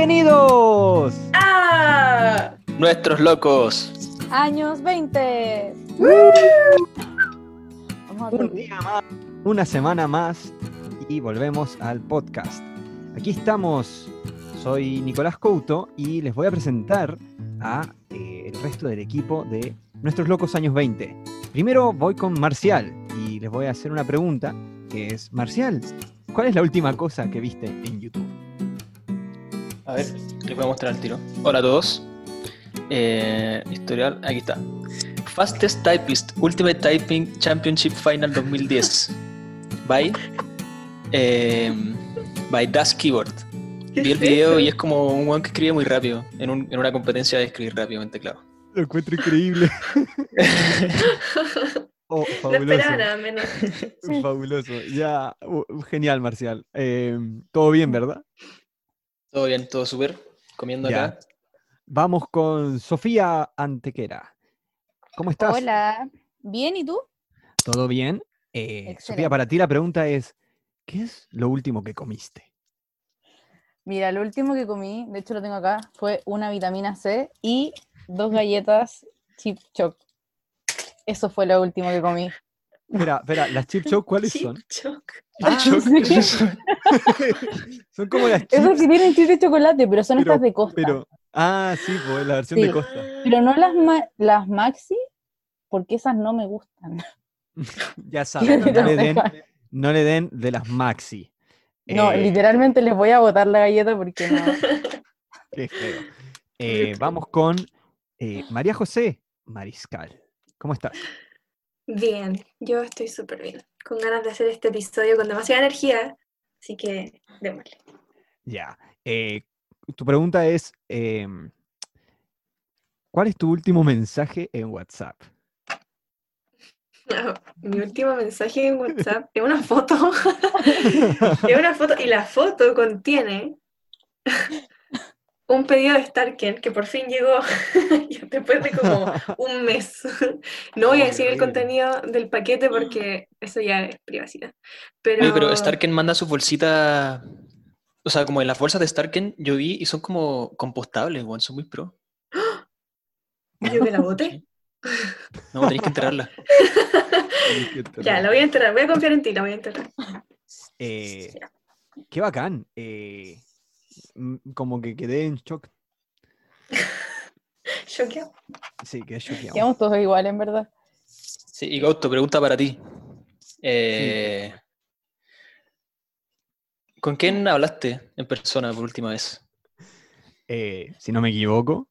Bienvenidos. ¡Ah! Nuestros locos. Años 20. Vamos a Un día más, una semana más y volvemos al podcast. Aquí estamos. Soy Nicolás Couto y les voy a presentar a eh, el resto del equipo de Nuestros Locos Años 20. Primero voy con Marcial y les voy a hacer una pregunta que es, Marcial, ¿cuál es la última cosa que viste en YouTube? A ver, les voy a mostrar el tiro. Hola a todos. Eh, historial, aquí está. Fastest Typist Ultimate Typing Championship Final 2010. By, eh, by Das Keyboard. ¿Qué Vi el video y es como un weón que escribe muy rápido. En, un- en una competencia de escribir rápidamente, claro. Lo encuentro increíble. Oh, No fabuloso. esperaba nada menos. Fabuloso. Ya, genial, Marcial. Eh, Todo bien, ¿verdad? Todo bien, todo súper. Comiendo Ya. acá. Vamos con Sofía Antequera. ¿Cómo estás? Hola. Bien, ¿y tú? ¿Todo bien? Eh, Sofía, para ti la pregunta es, ¿qué es lo último que comiste? Mira, lo último que comí, de hecho lo tengo acá, fue una vitamina C y dos galletas chip choc. Eso fue lo último que comí. Espera, espera, ¿las chip choc cuáles Chip son? choc. Ah, son como las chips, Esas sí tienen chip de chocolate, pero son Pero- estas de Costa. pero... Ah, sí, pues la versión de. Costa. Pero no las, ma- las maxi, porque esas no me gustan. Ya saben, no le den, no le den de las maxi. No, Eh, literalmente les voy a botar la galleta porque no. Qué feo. Eh, vamos con eh, María José Mariscal. ¿Cómo estás? Bien, yo estoy súper bien. Con ganas de hacer este episodio con demasiada energía. Así que, démosle. Ya. eh, tu pregunta es, em, ¿cuál es tu último mensaje en WhatsApp? Mi último mensaje en WhatsApp es una foto. es una foto y la foto contiene un pedido de Starken que por fin llegó después de como un mes. No voy a decir el contenido del paquete porque eso ya es privacidad. Pero, Oye, pero Starken manda sus bolsitas. O sea, como en las bolsas de Starken yo vi y son como compostables, weón, son muy pro. yo que la boté. No, tenéis que enterrarla. Ya, la voy a enterrar. Voy a confiar en ti, la voy a enterrar. Eh, qué bacán. eh, como que quedé en shock. Choqueado. Sí, quedé choqueado. Quedamos todos iguales, en verdad. Sí, y Gauto, pregunta para ti. Eh, ¿Con quién hablaste en persona por última vez? Eh, si no me equivoco,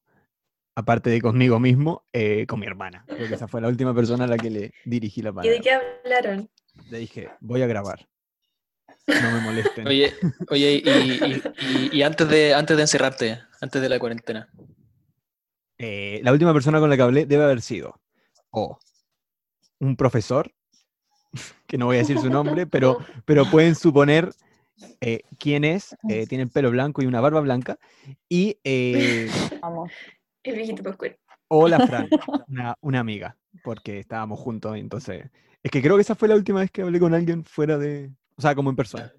aparte de conmigo mismo, eh, con mi hermana. Creo que esa fue la última persona a la que le dirigí la ¿Y de palabra. qué hablaron? Le dije, voy a grabar. No me molesten. Oye, oye, y, y- y- y antes de antes de encerrarte, antes de la cuarentena. Eh, la última persona con la que hablé debe haber sido o un profesor, que no voy a decir su nombre, pero, pero pueden suponer eh, quién es, eh, tiene el pelo blanco y una barba blanca, y eh, Vamos. El viejito Pascual. o la Fran, una, una amiga, porque estábamos juntos, entonces... Es que creo que esa fue la última vez que hablé con alguien fuera de... O sea, como en persona.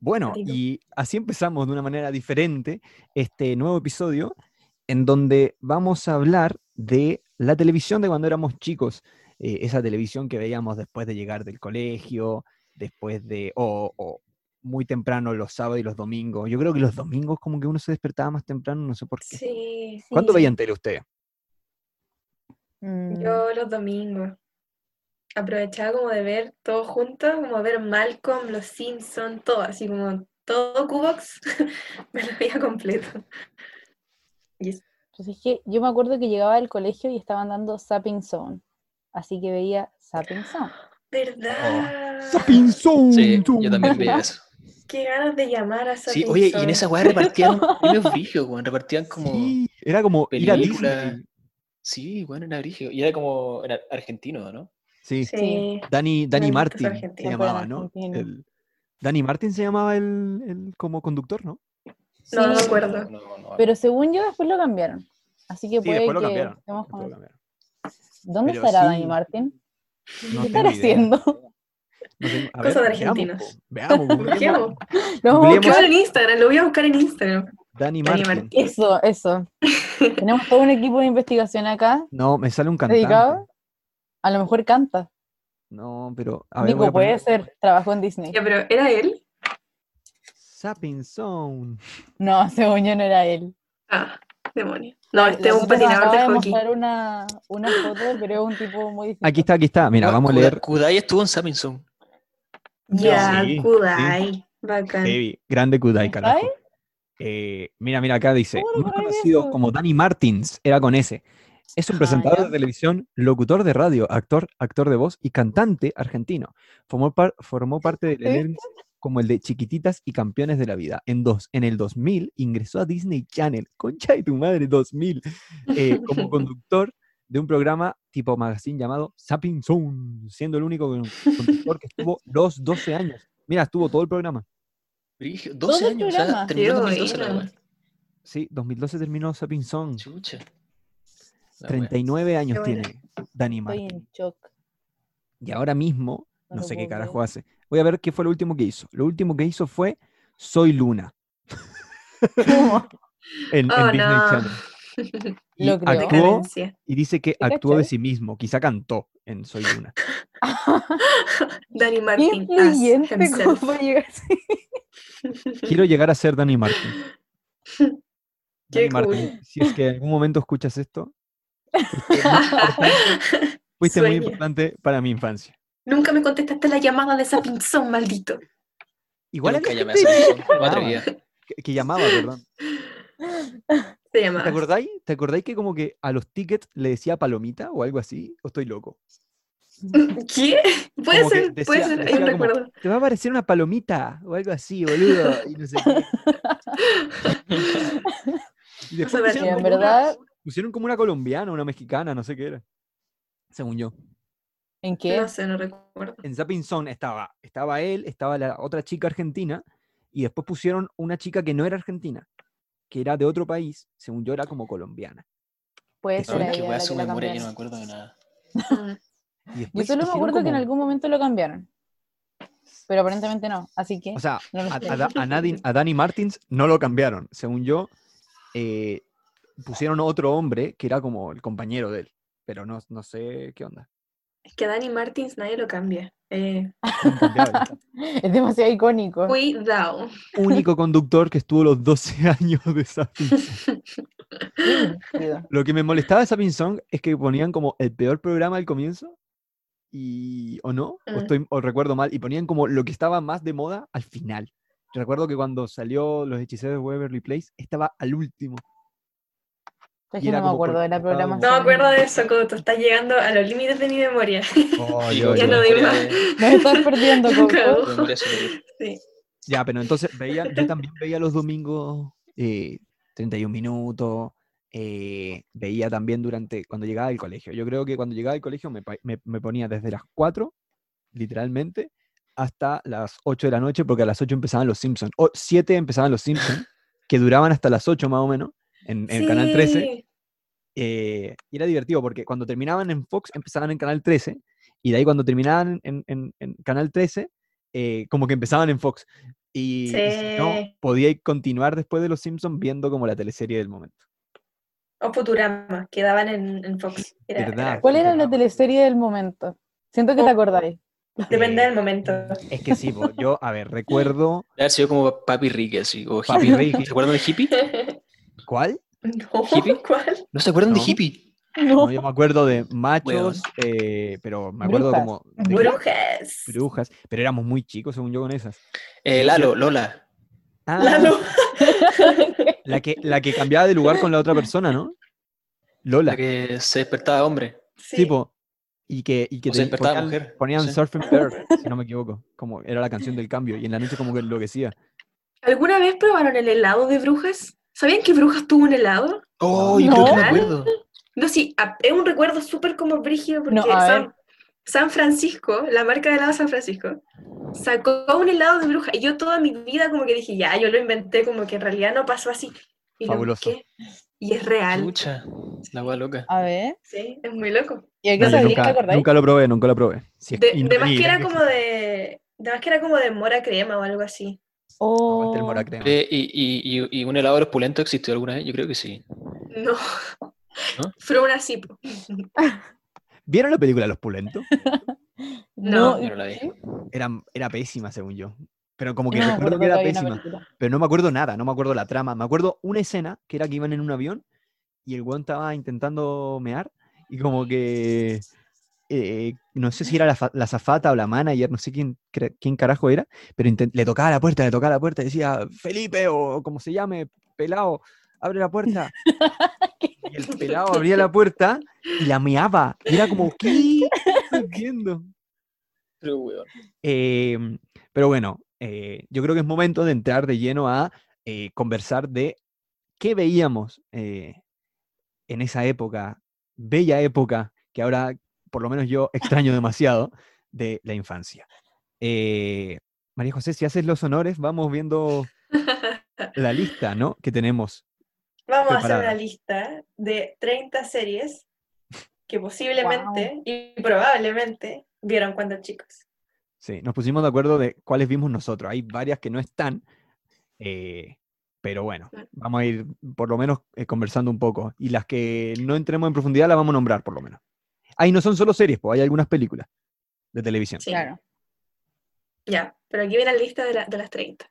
Bueno, y así empezamos de una manera diferente este nuevo episodio en donde vamos a hablar de la televisión de cuando éramos chicos, eh, esa televisión que veíamos después de llegar del colegio, después de, o, o muy temprano los sábados y los domingos. Yo creo que los domingos como que uno se despertaba más temprano, no sé por qué. Sí. ¿Cuándo sí. veían tele ustedes? Mm, Yo los domingos. Aprovechaba como de ver todo junto, como ver Malcolm, Los Simpsons, todo, así como todo Cubox, me lo veía completo. Y eso. Pues es que yo me acuerdo que llegaba del colegio y estaban dando Sapping Zone. Así que veía Sapping Zone. ¿Verdad? ¡Sapinzón! Sí, yo también veía eso. Qué ganas de llamar a Sí, Sapinson. oye, y en esa weá repartían brígidos, weón, repartían como Sí, era como ir a película. Disney. Sí, bueno, era brígido. Y era como era argentino, ¿no? Sí, Sí. Dani, Dani Martin se llamaba, ¿no? El- Dani Martin se llamaba el, el como conductor, ¿no? No, no me Sí, acuerdo. No, no, no. Pero según yo, después lo cambiaron. Así que Sí, puede después lo que cambiaron. lo con- cambiaron. ¿Dónde Pero estará sí, Dani Martin? No ¿Qué estará idea. haciendo? No sé, Cosa de veamos, argentinos. Veamos, en Instagram, lo voy a buscar en Instagram. Dani Dani Martin. Martin. Eso, eso. Tenemos todo un equipo de investigación acá, No, me sale un cantante. dedicado. A lo mejor canta. No, pero. A ver, Nico, a puede ser. Trabajó en Disney. Ya, pero ¿era él? Sapping Zone. No, según yo no era él. Ah, demonio. No, este es un patinador de hockey. mostrar una, una foto, pero es un tipo muy distinto. Aquí está, aquí está. Mira, vamos a leer. Kudai estuvo en Samsung. Ya, Sí, Kudai. Bacán. Heavy, grande Kudai, carajo. ¿Kudai? Eh, mira, mira, acá dice, ¿Cómo no más conocido eso? como Danny Martins, era con S. Es un Ah, presentador ya. de televisión, locutor de radio, actor, actor de voz y cantante argentino. Formó, par- formó parte del elenco como el de Chiquititas y Campeones de la Vida. En, dos, en el 2000 ingresó a Disney Channel, concha de tu madre, 2000, eh, como conductor de un programa tipo magazine llamado Sapping Zone, siendo el único con- conductor que estuvo los 12 años. Mira, estuvo todo el programa. Brigio, Todo 12 el años, o sea, terminó en Qué 2012 la buena. wea. Sí, 2012 terminó Sapping Zone. Chucha. La wea. 39 años buena. tiene Dani Estoy Martin. en shock. Y ahora mismo, No sé qué carajo hace. Voy a ver qué fue lo último que hizo. Lo último que hizo fue Soy Luna ¿Cómo? en, en Oh, Disney no. Channel. Y Lo creo. actuó y dice que ¿Te actuó de sí mismo. Quizá cantó en Soy Luna. Danny Qué Martin llegar así. Quiero llegar a ser Dani Martin. Qué Dani Martin, si es que en algún momento escuchas esto, fuiste muy importante, para mi infancia. Nunca me contestaste la llamada de esa pinzón, maldito. Igual Nunca llamé a que llamaba, atrevía. que- que llamaba, perdón. Se ¿Te acordáis? ¿Te acordáis que como que a los tickets le decía palomita o algo así? ¿O estoy loco? ¿Qué? Puede Como ser, puede ser, como, recuerdo. Te va a aparecer una palomita o algo así, boludo. Y no sé qué. Y después en verdad, una, pusieron como una colombiana, una mexicana, no sé qué era. Según yo. ¿en qué? No sé, no recuerdo. En Zapping Zone estaba, estaba él, estaba la otra chica argentina, y después pusieron una chica que no era argentina, que era de otro país, según yo era como colombiana. Puede ser es su memoria, yo no me acuerdo de nada. Y Yo solo me acuerdo que en algún momento lo cambiaron. Pero aparentemente no, así que O sea, no a, a a Nadine- a Danny Martins no lo cambiaron. Según yo, eh, pusieron otro hombre que era como el compañero de él. Pero no, no sé qué onda. Es que Danny Martins nadie lo cambia. Eh, es demasiado icónico. cuidado. Único conductor que estuvo los 12 años de brígido. Lo que me molestaba de Sapping Song es que ponían como el peor programa al comienzo. Y, ¿O no? O, Mm. estoy, o recuerdo mal. Y ponían como lo que estaba más de moda al final. Recuerdo que cuando salió Los Hechiceros de Waverly Place estaba al último. Es que no me acuerdo de la programación. No me acuerdo de eso, Coto. Estás llegando a los límites de mi memoria. Oh, yo- ya yo- más. de- Nos estás perdiendo. Sí. Ya, pero entonces veía, yo también veía los domingos eh, 31 minutos, eh, veía también durante, cuando llegaba al colegio. Yo creo que cuando llegaba al colegio me, me- me ponía desde las 4, literalmente, hasta las 8 de la noche, porque a las 8 empezaban los Simpsons. O 7 empezaban los Simpsons, que duraban hasta las 8 más o menos, en, en Canal 13. Sí. eh, y era divertido porque cuando terminaban en Fox empezaban en Canal 13 y de ahí cuando terminaban en, en- en Canal 13 eh, como que empezaban en Fox y, y si no Sí. podía continuar después de Los Simpsons viendo como la teleserie del momento. O Futurama, que daban en, en Fox. Era- ¿Verdad? era- ¿Cuál era la Futurama. teleserie del momento? Siento que te acordáis. Depende Eh, del momento. Es que sí, yo, a ver, recuerdo haber sido como Papi Ricky, así, o Papi Hippie. Ricky. ¿Se acuerdan de Hippie? ¿Cuál? no, ¿Hippie? ¿cuál? ¿No se acuerdan No. de Hippie? No. No, yo me acuerdo de machos, eh, pero me acuerdo Brujas. como de? Brujas. brujas, pero éramos muy chicos según yo con esas. Eh, Lalo, Lola. Ah, Lalo. La que, la que cambiaba de lugar con la otra persona, ¿no? Lola. La que se despertaba hombre. Sí. Tipo, y que, y que O se despertaba ponían, mujer, ponían sí. Surfing Bear, si no me equivoco, como era la canción del cambio, y en la noche como que enloquecía. ¿Alguna vez probaron el helado de brujas? ¿Sabían que brujas tuvo un helado? Oh, yo No. creo que me acuerdo. No, sí, es un recuerdo súper como brígido porque No, San, Francisco, la marca de helado San Francisco, sacó un helado de bruja y yo toda mi vida como que dije, ya, yo lo inventé, como que en realidad no pasó así. Y lo Fabuloso. Y es real. Chucha, la wea loca. A ver. Sí, es muy loco. ¿Y a qué nunca, nunca lo probé, nunca lo probé. Si es- De, y no de más tenía que era como de. De más que era como de mora crema o algo así. El Oh, mora crema. Y, y, y, y un helado opulento existió alguna vez? Yo creo que sí. No. Fue una po. ¿Vieron la película Los Pulentos? No, no. Era, era pésima, según yo. Pero como que No me recuerdo acuerdo que era pésima. Pero no me acuerdo nada, no me acuerdo la trama. Me acuerdo una escena que era que iban en un avión y el weón estaba intentando mear y como que eh, no sé si era la, fa- la zafata o la manager, no sé quién, quién carajo era, pero le tocaba la puerta, le tocaba la puerta y decía, Felipe o como se llame, pelado, abre la puerta. Y el pelado abría la puerta y la meaba. Y era como, ¿qué? No entiendo. Pero. Eh, pero bueno, eh, yo creo que es momento de entrar de lleno a eh, conversar de qué veíamos en esa época, bella época, que ahora por lo menos yo extraño demasiado, de la infancia. Eh, María José, si haces los honores, vamos viendo la lista ¿no? que tenemos. Vamos a hacer una lista de 30 series que posiblemente y probablemente vieron cuando chicos. Sí, nos pusimos de acuerdo de cuáles vimos nosotros. Hay varias que no están, eh, pero bueno, Mm. vamos a ir por lo menos eh, conversando un poco. Y las que no entremos en profundidad las vamos a nombrar por lo menos. Ahí no son solo series, pues hay algunas películas de televisión. Sí. Claro. Ya, pero aquí viene la lista de, la- de las 30.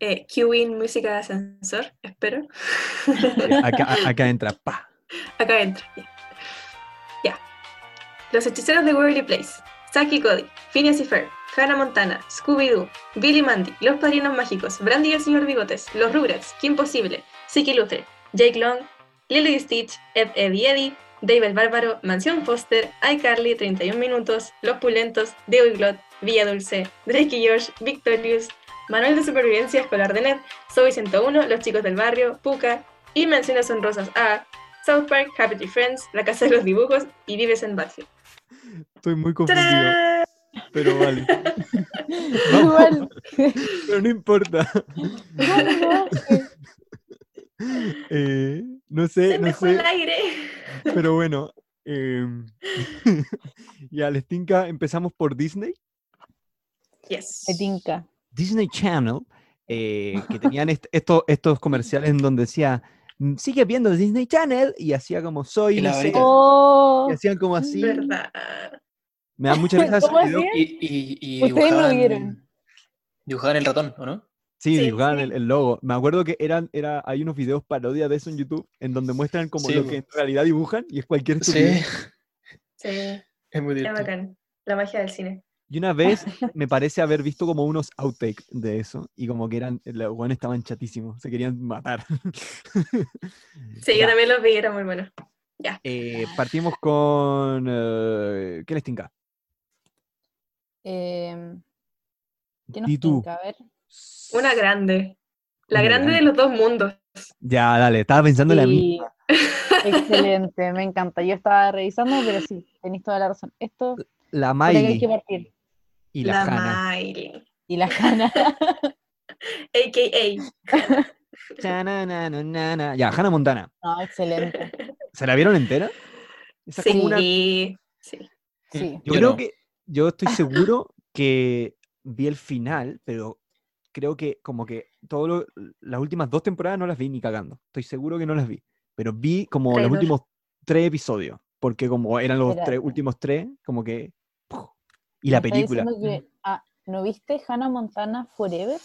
Eh, Q-Win, música de ascensor, espero. Eh, Acá, a- acá entra, pa. Acá entra. Ya. Ya. Los hechiceros de Waverly Place. Saki Cody, Phineas y Ferb, Hannah Montana, Scooby-Doo, Billy Mandy, Los Padrinos Mágicos, Brandy y el Señor Bigotes, Los Rugrats, Kim Possible, Siki Luther, Jake Long, Lily Stitch, Ed, Eddie Eddie, Dave el Bárbaro, Mansión Foster, iCarly, 31 Minutos, Los Pulentos, Deo y Glot, Villa Dulce, Drake y Josh, Victorious, Manuel de Supervivencia Escolar de Ned, Zoe 101, Los Chicos del Barrio, Puka, y menciones honrosas a South Park, Happy Tree Friends, La Casa de los Dibujos y Vives en Batfield. Estoy muy confundido, ¡Tarán! pero vale. Igual. pero no importa. No. Eh, no sé, Se no fue sé. el aire. Pero bueno, em, ya les tinca, empezamos por Disney. Yes. Me tinca. Disney Channel, eh, que tenían est- esto- estos comerciales en donde decía, "Mm, sigue viendo Disney Channel, y hacía como soy, Y no sé. Oh, y hacían como así. ¿Verdad? Me da mucha risa. Y, y, y Ustedes no dibujaban, vieron. dibujaban el ratón, ¿o no? Sí, Sí, dibujaban sí. El, el logo. Me acuerdo que eran, era, hay unos videos parodias de eso en YouTube, en donde muestran como Sí, lo que en realidad dibujan, y es cualquier Sí, estupidez. Sí, es muy divertido. bacán. La magia del cine. Y una vez me parece haber visto como unos outtakes de eso, y como que eran, los buenos estaban chatísimos, se querían matar. Sí, yo Ya. también los vi, era muy bueno. Eh, partimos con. eh, ¿Qué les tinca? Em, ¿Qué nos tinca? A ver. Una grande. La Una grande de los dos mundos. Ya, dale, estaba pensando en la misma. Excelente, me encanta. Yo estaba revisando, pero sí, tenéis toda la razón. Esto La hay Miley que partir. y la, la Hannah. Miley. Y la Hannah. AKA. Ya, Hannah Montana. No, excelente. ¿Se la vieron entera? Esa es como una- Sí. Sí. Sí. Yo Yo creo no. que. Yo estoy seguro que vi el final, pero creo que como que todo lo- las últimas dos temporadas no las vi ni cagando. Estoy seguro que no las vi. Pero vi como los últimos tres episodios. Porque como eran los tres, últimos tres, como que. ¡puf! Y la película. que- ah, ¿no viste Hannah Montana Forever?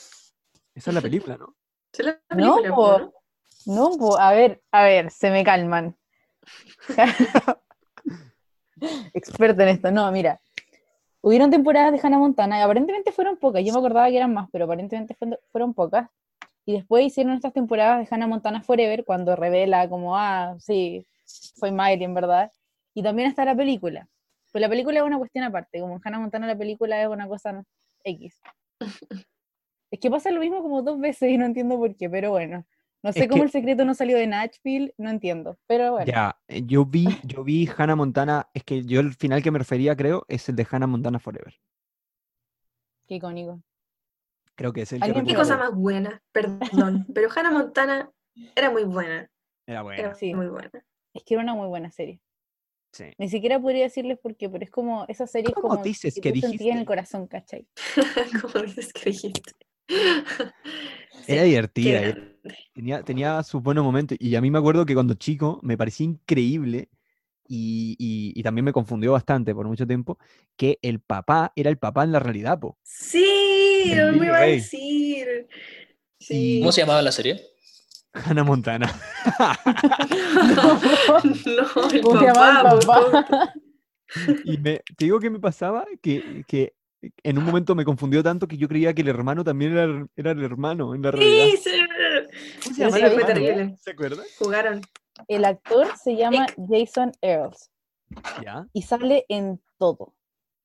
Esa es la película, ¿no? ¿Sí la No, película, po. ¿no? No, po, a ver, a ver, se me calman. Experta en esto. No, mira. Hubieron temporadas de Hannah Montana y aparentemente fueron pocas. Yo me acordaba que eran más, pero aparentemente fueron, pocas. Y después hicieron estas temporadas de Hannah Montana Forever cuando revela como, ah, sí, soy Miley en verdad. Y también está la película. Pues la película es una cuestión aparte. Como en Hannah Montana la película es una cosa X. Es que pasa lo mismo como dos veces y no entiendo por qué, pero bueno. No sé Es cómo que- el secreto no salió de Nashville, no entiendo. Pero bueno, Ya, eh, yo vi, yo vi Hannah Montana, es que yo el final que me refería, creo, es el de Hannah Montana Forever. qué icónico. Creo que es el que ¿Alguien Qué cosa más buena, perdón. Pero Hannah Montana era muy buena. Era buena. Era Sí. muy buena. Es que era una muy buena serie. Sí. Ni siquiera podría decirles por qué, pero es como esa serie es ¿Cómo como dices que sentías en dijiste? el corazón, ¿cachai? Como dices que dijiste. Era divertida. eh. grande. Tenía, tenía sus buenos momentos. Y a mí me acuerdo que cuando chico me parecía increíble y, y- y también me confundió bastante por mucho tiempo que el papá era el papá en la realidad, po. Sí, El lo Billy iba a decir. Sí. ¿Cómo se llamaba la serie? Hannah Montana. no, el ¿Cómo se llamaba papá, el papá? Y me, te digo que me pasaba que, que en un momento me confundió tanto que yo creía que el hermano también era, el- era el hermano en la realidad. Sí, sí. ¿Cómo se fue terrible. ¿Se acuerdan? Jugaron. El actor se llama Jason Earls Ya. y sale en todo.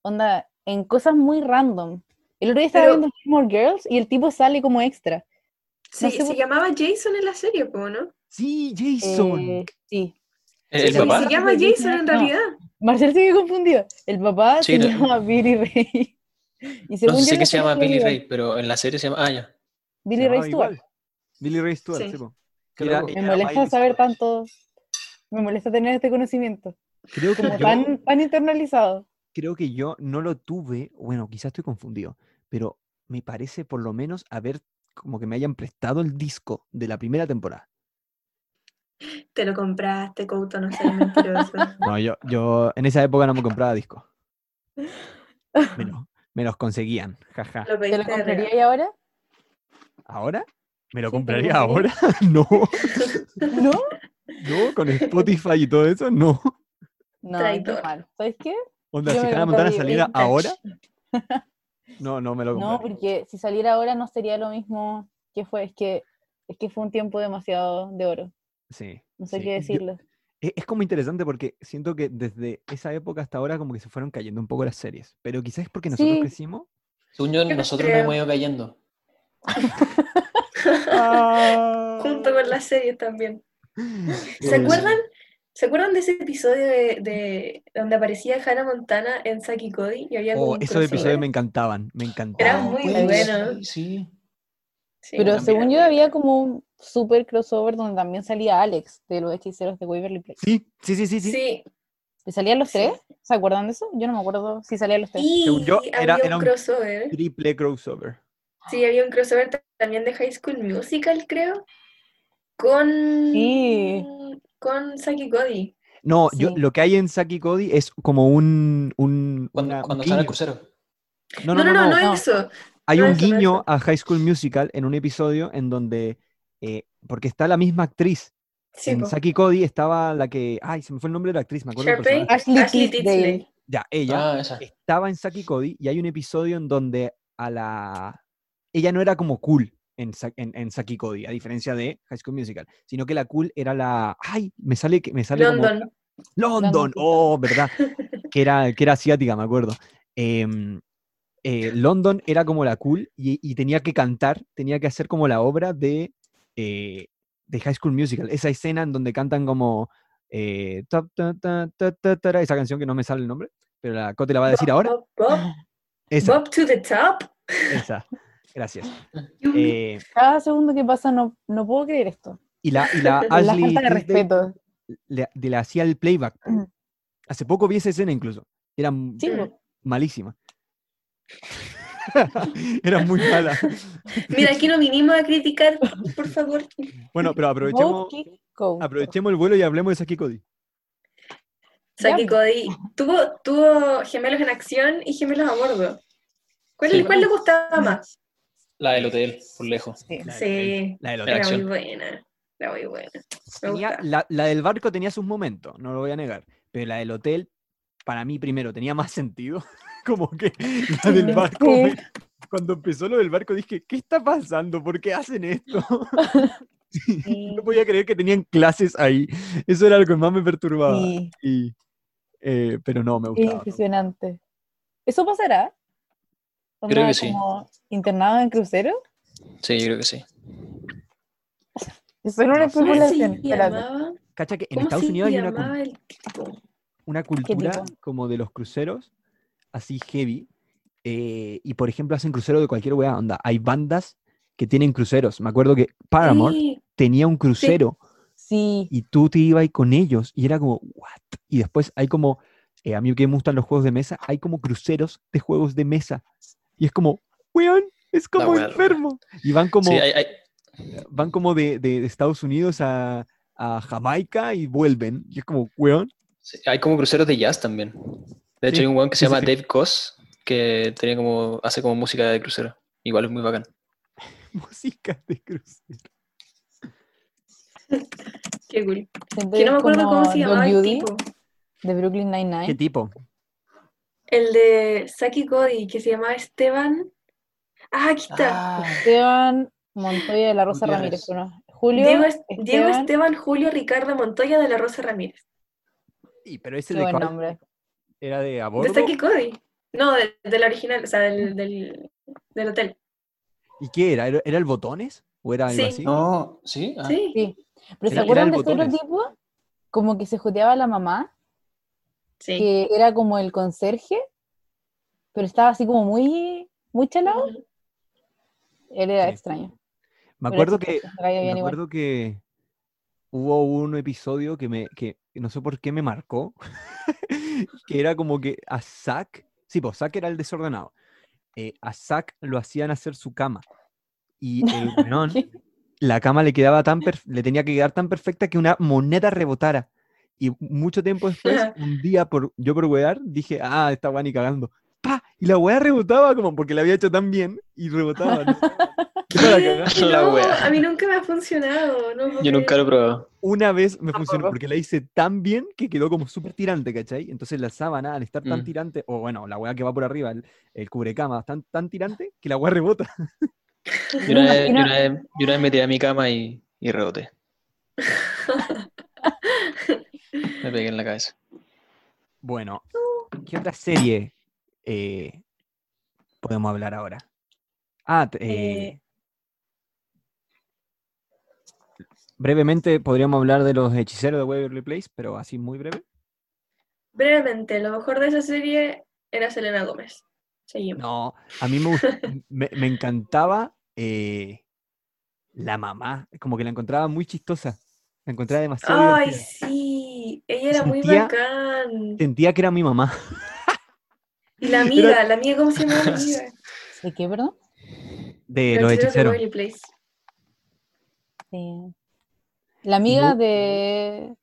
Onda, en cosas muy random. El otro día estaba Pero- viendo More Girls y el tipo sale como extra. Sí, sé se por- llamaba Jason en la serie, po, ¿no? Sí, Jason. Eh, sí. ¿El, papá? Se llama Jason en no. realidad. Marcel sigue confundido. El papá Sí, se no- llama Billy Ray. Y según No yo sé qué la se llama Billy Ray, pero en la serie se llama. Ah, ya. Billy Ray Stewart. igual. Billy Ray Stewart, Sí. Era- Me era molesta Miley saber Stewart. tanto. Me molesta tener este conocimiento. Creo que Como yo- tan, tan internalizado. creo que yo no lo tuve, bueno, quizás estoy confundido, pero me parece por lo menos haber como que me hayan prestado el disco de la primera temporada. Te lo compraste, Couto, no seas mentiroso. No, yo, yo en esa época no me compraba discos. Me, me los conseguían, jaja. Lo ¿Te lo compraría y ahora? ¿Ahora? ¿Me lo Sí, compraría ahora? No, ¿No? no, con Spotify y todo eso, no. No, Traidor. qué mal. ¿Sabes qué? Onda, Yo si me lo Hannah Montana compraría saliera vintage. ahora, no, no me lo No, compraría. porque si saliera ahora no sería lo mismo que fue. Es que, es que fue un tiempo demasiado de oro. Sí. No sé sí. qué decirlo. Es, es como interesante porque siento que desde esa época hasta ahora como que se fueron cayendo un poco las series. Pero quizás es porque nosotros Sí. crecimos. Según Yo nosotros creo. nos hemos ido cayendo. Junto con las series también. ¿Se acuerdan? ¿Se acuerdan de ese episodio de, de- donde aparecía Hannah Montana en Saki Cody? Y había Oh, esos episodios me encantaban, me Era encantaban. muy Pues, bueno. Sí, sí. Sí, Pero también según era yo había como un super crossover donde también salía Alex de los hechiceros de Waverly Place. Sí, sí, sí, sí, sí. Sí, ¿Y salían los Sí. tres? ¿Se acuerdan de eso? Yo no me acuerdo si salían los tres. y Según yo, era- había era un un- crossover. Triple crossover. Sí, había un crossover ta- también de High School Musical, creo, con, Sí. con Saki Cody. No, yo, lo que hay en Saki Cody es como un, un, Cuando, una- en el crucero. No, No, no, no, no, no. es eso. Hay no un eso, no guiño a High School Musical en un episodio en donde, eh, porque está la misma actriz. Sí, en po. Saki Cody estaba la que, ay, se me fue el nombre de la actriz, me acuerdo Sharpay. Ashley Ashley Tisdale. Ya, ella Ah, estaba en Saki Cody y hay un episodio en donde a la... Ella no era como cool en, en, en Saki Cody, a diferencia de High School Musical, sino que la cool era la... Ay, me sale, me sale como... London. London, London, oh, verdad, que era, que era asiática, me acuerdo. Em, eh, London era como la cool y, y tenía que cantar, tenía que hacer como la obra de, eh, de High School Musical, esa escena en donde cantan como eh, ta, ta, ta, esa canción que no me sale el nombre, pero la Cote la va a decir ahora. Bob, Bob, Esa, Bob to the top. esa. Gracias. Eh, Cada segundo que pasa no, no puedo creer esto. y la, y la La Ashley falta de Tisdale respeto. le, le hacía el playback. Hace poco vi esa escena incluso. Era Sí, Mm. malísima. Era muy mala. Mira, aquí no vinimos a criticar, por favor. Bueno, pero aprovechemos, aprovechemos el vuelo y hablemos de Saki Cody. Saki. Cody tuvo, tuvo gemelos en acción y gemelos a bordo. ¿Cuál, Sí. cuál le gustaba más? La del hotel, por lejos. Sí. La del Sí, La del Era hotel. era muy buena. Era muy buena. Tenía- la, la del barco tenía sus momentos, no lo voy a negar. Pero la del hotel, para mí primero, tenía más sentido. Como que la del barco, me- cuando empezó lo del barco dije, ¿qué está pasando? ¿Por qué hacen esto? Sí. No podía creer que tenían clases ahí. Eso era lo que más me perturbaba. Sí, Y, eh, pero no, me es gustaba. impresionante. ¿Eso pasará? Creo que sí. Internado en crucero? Sí, yo creo que sí. Eso era una No sé. ¿Cómo especulación. se espérate. llamaba? Cacha que en ¿Cómo Estados Unidos hay una, el una cultura como de los cruceros, así heavy. eh, y por ejemplo hacen crucero de cualquier weá, onda. Hay bandas que tienen cruceros. Me acuerdo que Paramore Sí, tenía un crucero Sí, y tú te ibas ahí con ellos y era como, ¿what? Y después hay como, eh, a mí que me gustan los juegos de mesa, hay como cruceros de juegos de mesa. Y es como, weón, es como enfermo. Y van como, Sí, hay, hay- van como de, de- Estados Unidos a, a Jamaica y vuelven. Y es como, weón, sí, hay como cruceros de jazz también. De hecho, Sí, hay un weón que se llama sí. Dave Koz que tenía como, hace como música de crucero. Igual es muy bacán. música de crucero. qué cool. Que no me acuerdo cómo se llamaba el tipo. de Brooklyn ¿Qué Nine-Nine. tipo? El de Saki Cody, que se llamaba Esteban. Ah, aquí está. Ah, Esteban Montoya de la Rosa Gutiérrez. Ramírez. ¿no? Julio Diego, Es- Diego Esteban, Esteban Julio Ricardo Montoya de la Rosa Ramírez. Y, pero ese qué de buen cuál nombre. era de a De. Saki Cody. No, de- del original, o sea, del, del, del hotel. ¿Y qué era? ¿Era, el botones? ¿O era algo Sí. así? no, ¿sí? Ah, Sí. Sí. Pero ¿se Era- acuerdan de el ese otro tipo? Como que se joteaba a la mamá, Sí. que era como el conserje, pero estaba así como muy, muy chalado. Él era extraño. Me acuerdo que, me acuerdo que hubo un episodio que me, que no sé por qué me marcó, que era como que a Zack, sí, pues Zack era el desordenado, eh, a Zack lo hacían hacer su cama y el weón, ¿Qué? la cama le quedaba tan, le tenía que quedar tan perfecta que una moneda rebotara. Y mucho tiempo después, un día, por, yo por wear, dije, ah, esta weá ni cagando. ¡Pa! Y la weá rebotaba como porque la había hecho tan bien y rebotaba. a mí nunca me ha funcionado. No Yo nunca lo he probado. Una vez me funcionó Tampoco. porque la hice tan bien que quedó como súper tirante, ¿cachai? Entonces la sábana, al estar tan Mm. tirante, o bueno, la weá que va por arriba, el, el cubrecama, tan, tan tirante que la weá rebota. Yo una, vez, yo imagino- una vez- yo una vez me tiré a mi cama y, y reboté. Me pegué en la cabeza. Bueno, ¿qué otra serie eh, podemos hablar ahora? Ah, eh, Eh. brevemente podríamos hablar de los hechiceros de Waverly Place, pero así muy breve. Brevemente, lo mejor de esa serie era Selena Gómez. Seguimos. No, a mí me, gust- me, me encantaba eh, la mamá, como que la encontraba muy chistosa. La encontraba demasiado Ay, divertida. sí, ella era muy bacán. Sentía que era mi mamá. Y la amiga, la amiga, ¿cómo se llama la amiga? ¿De qué, perdón? De Los los hechiceros de Place. Sí. La amiga no- de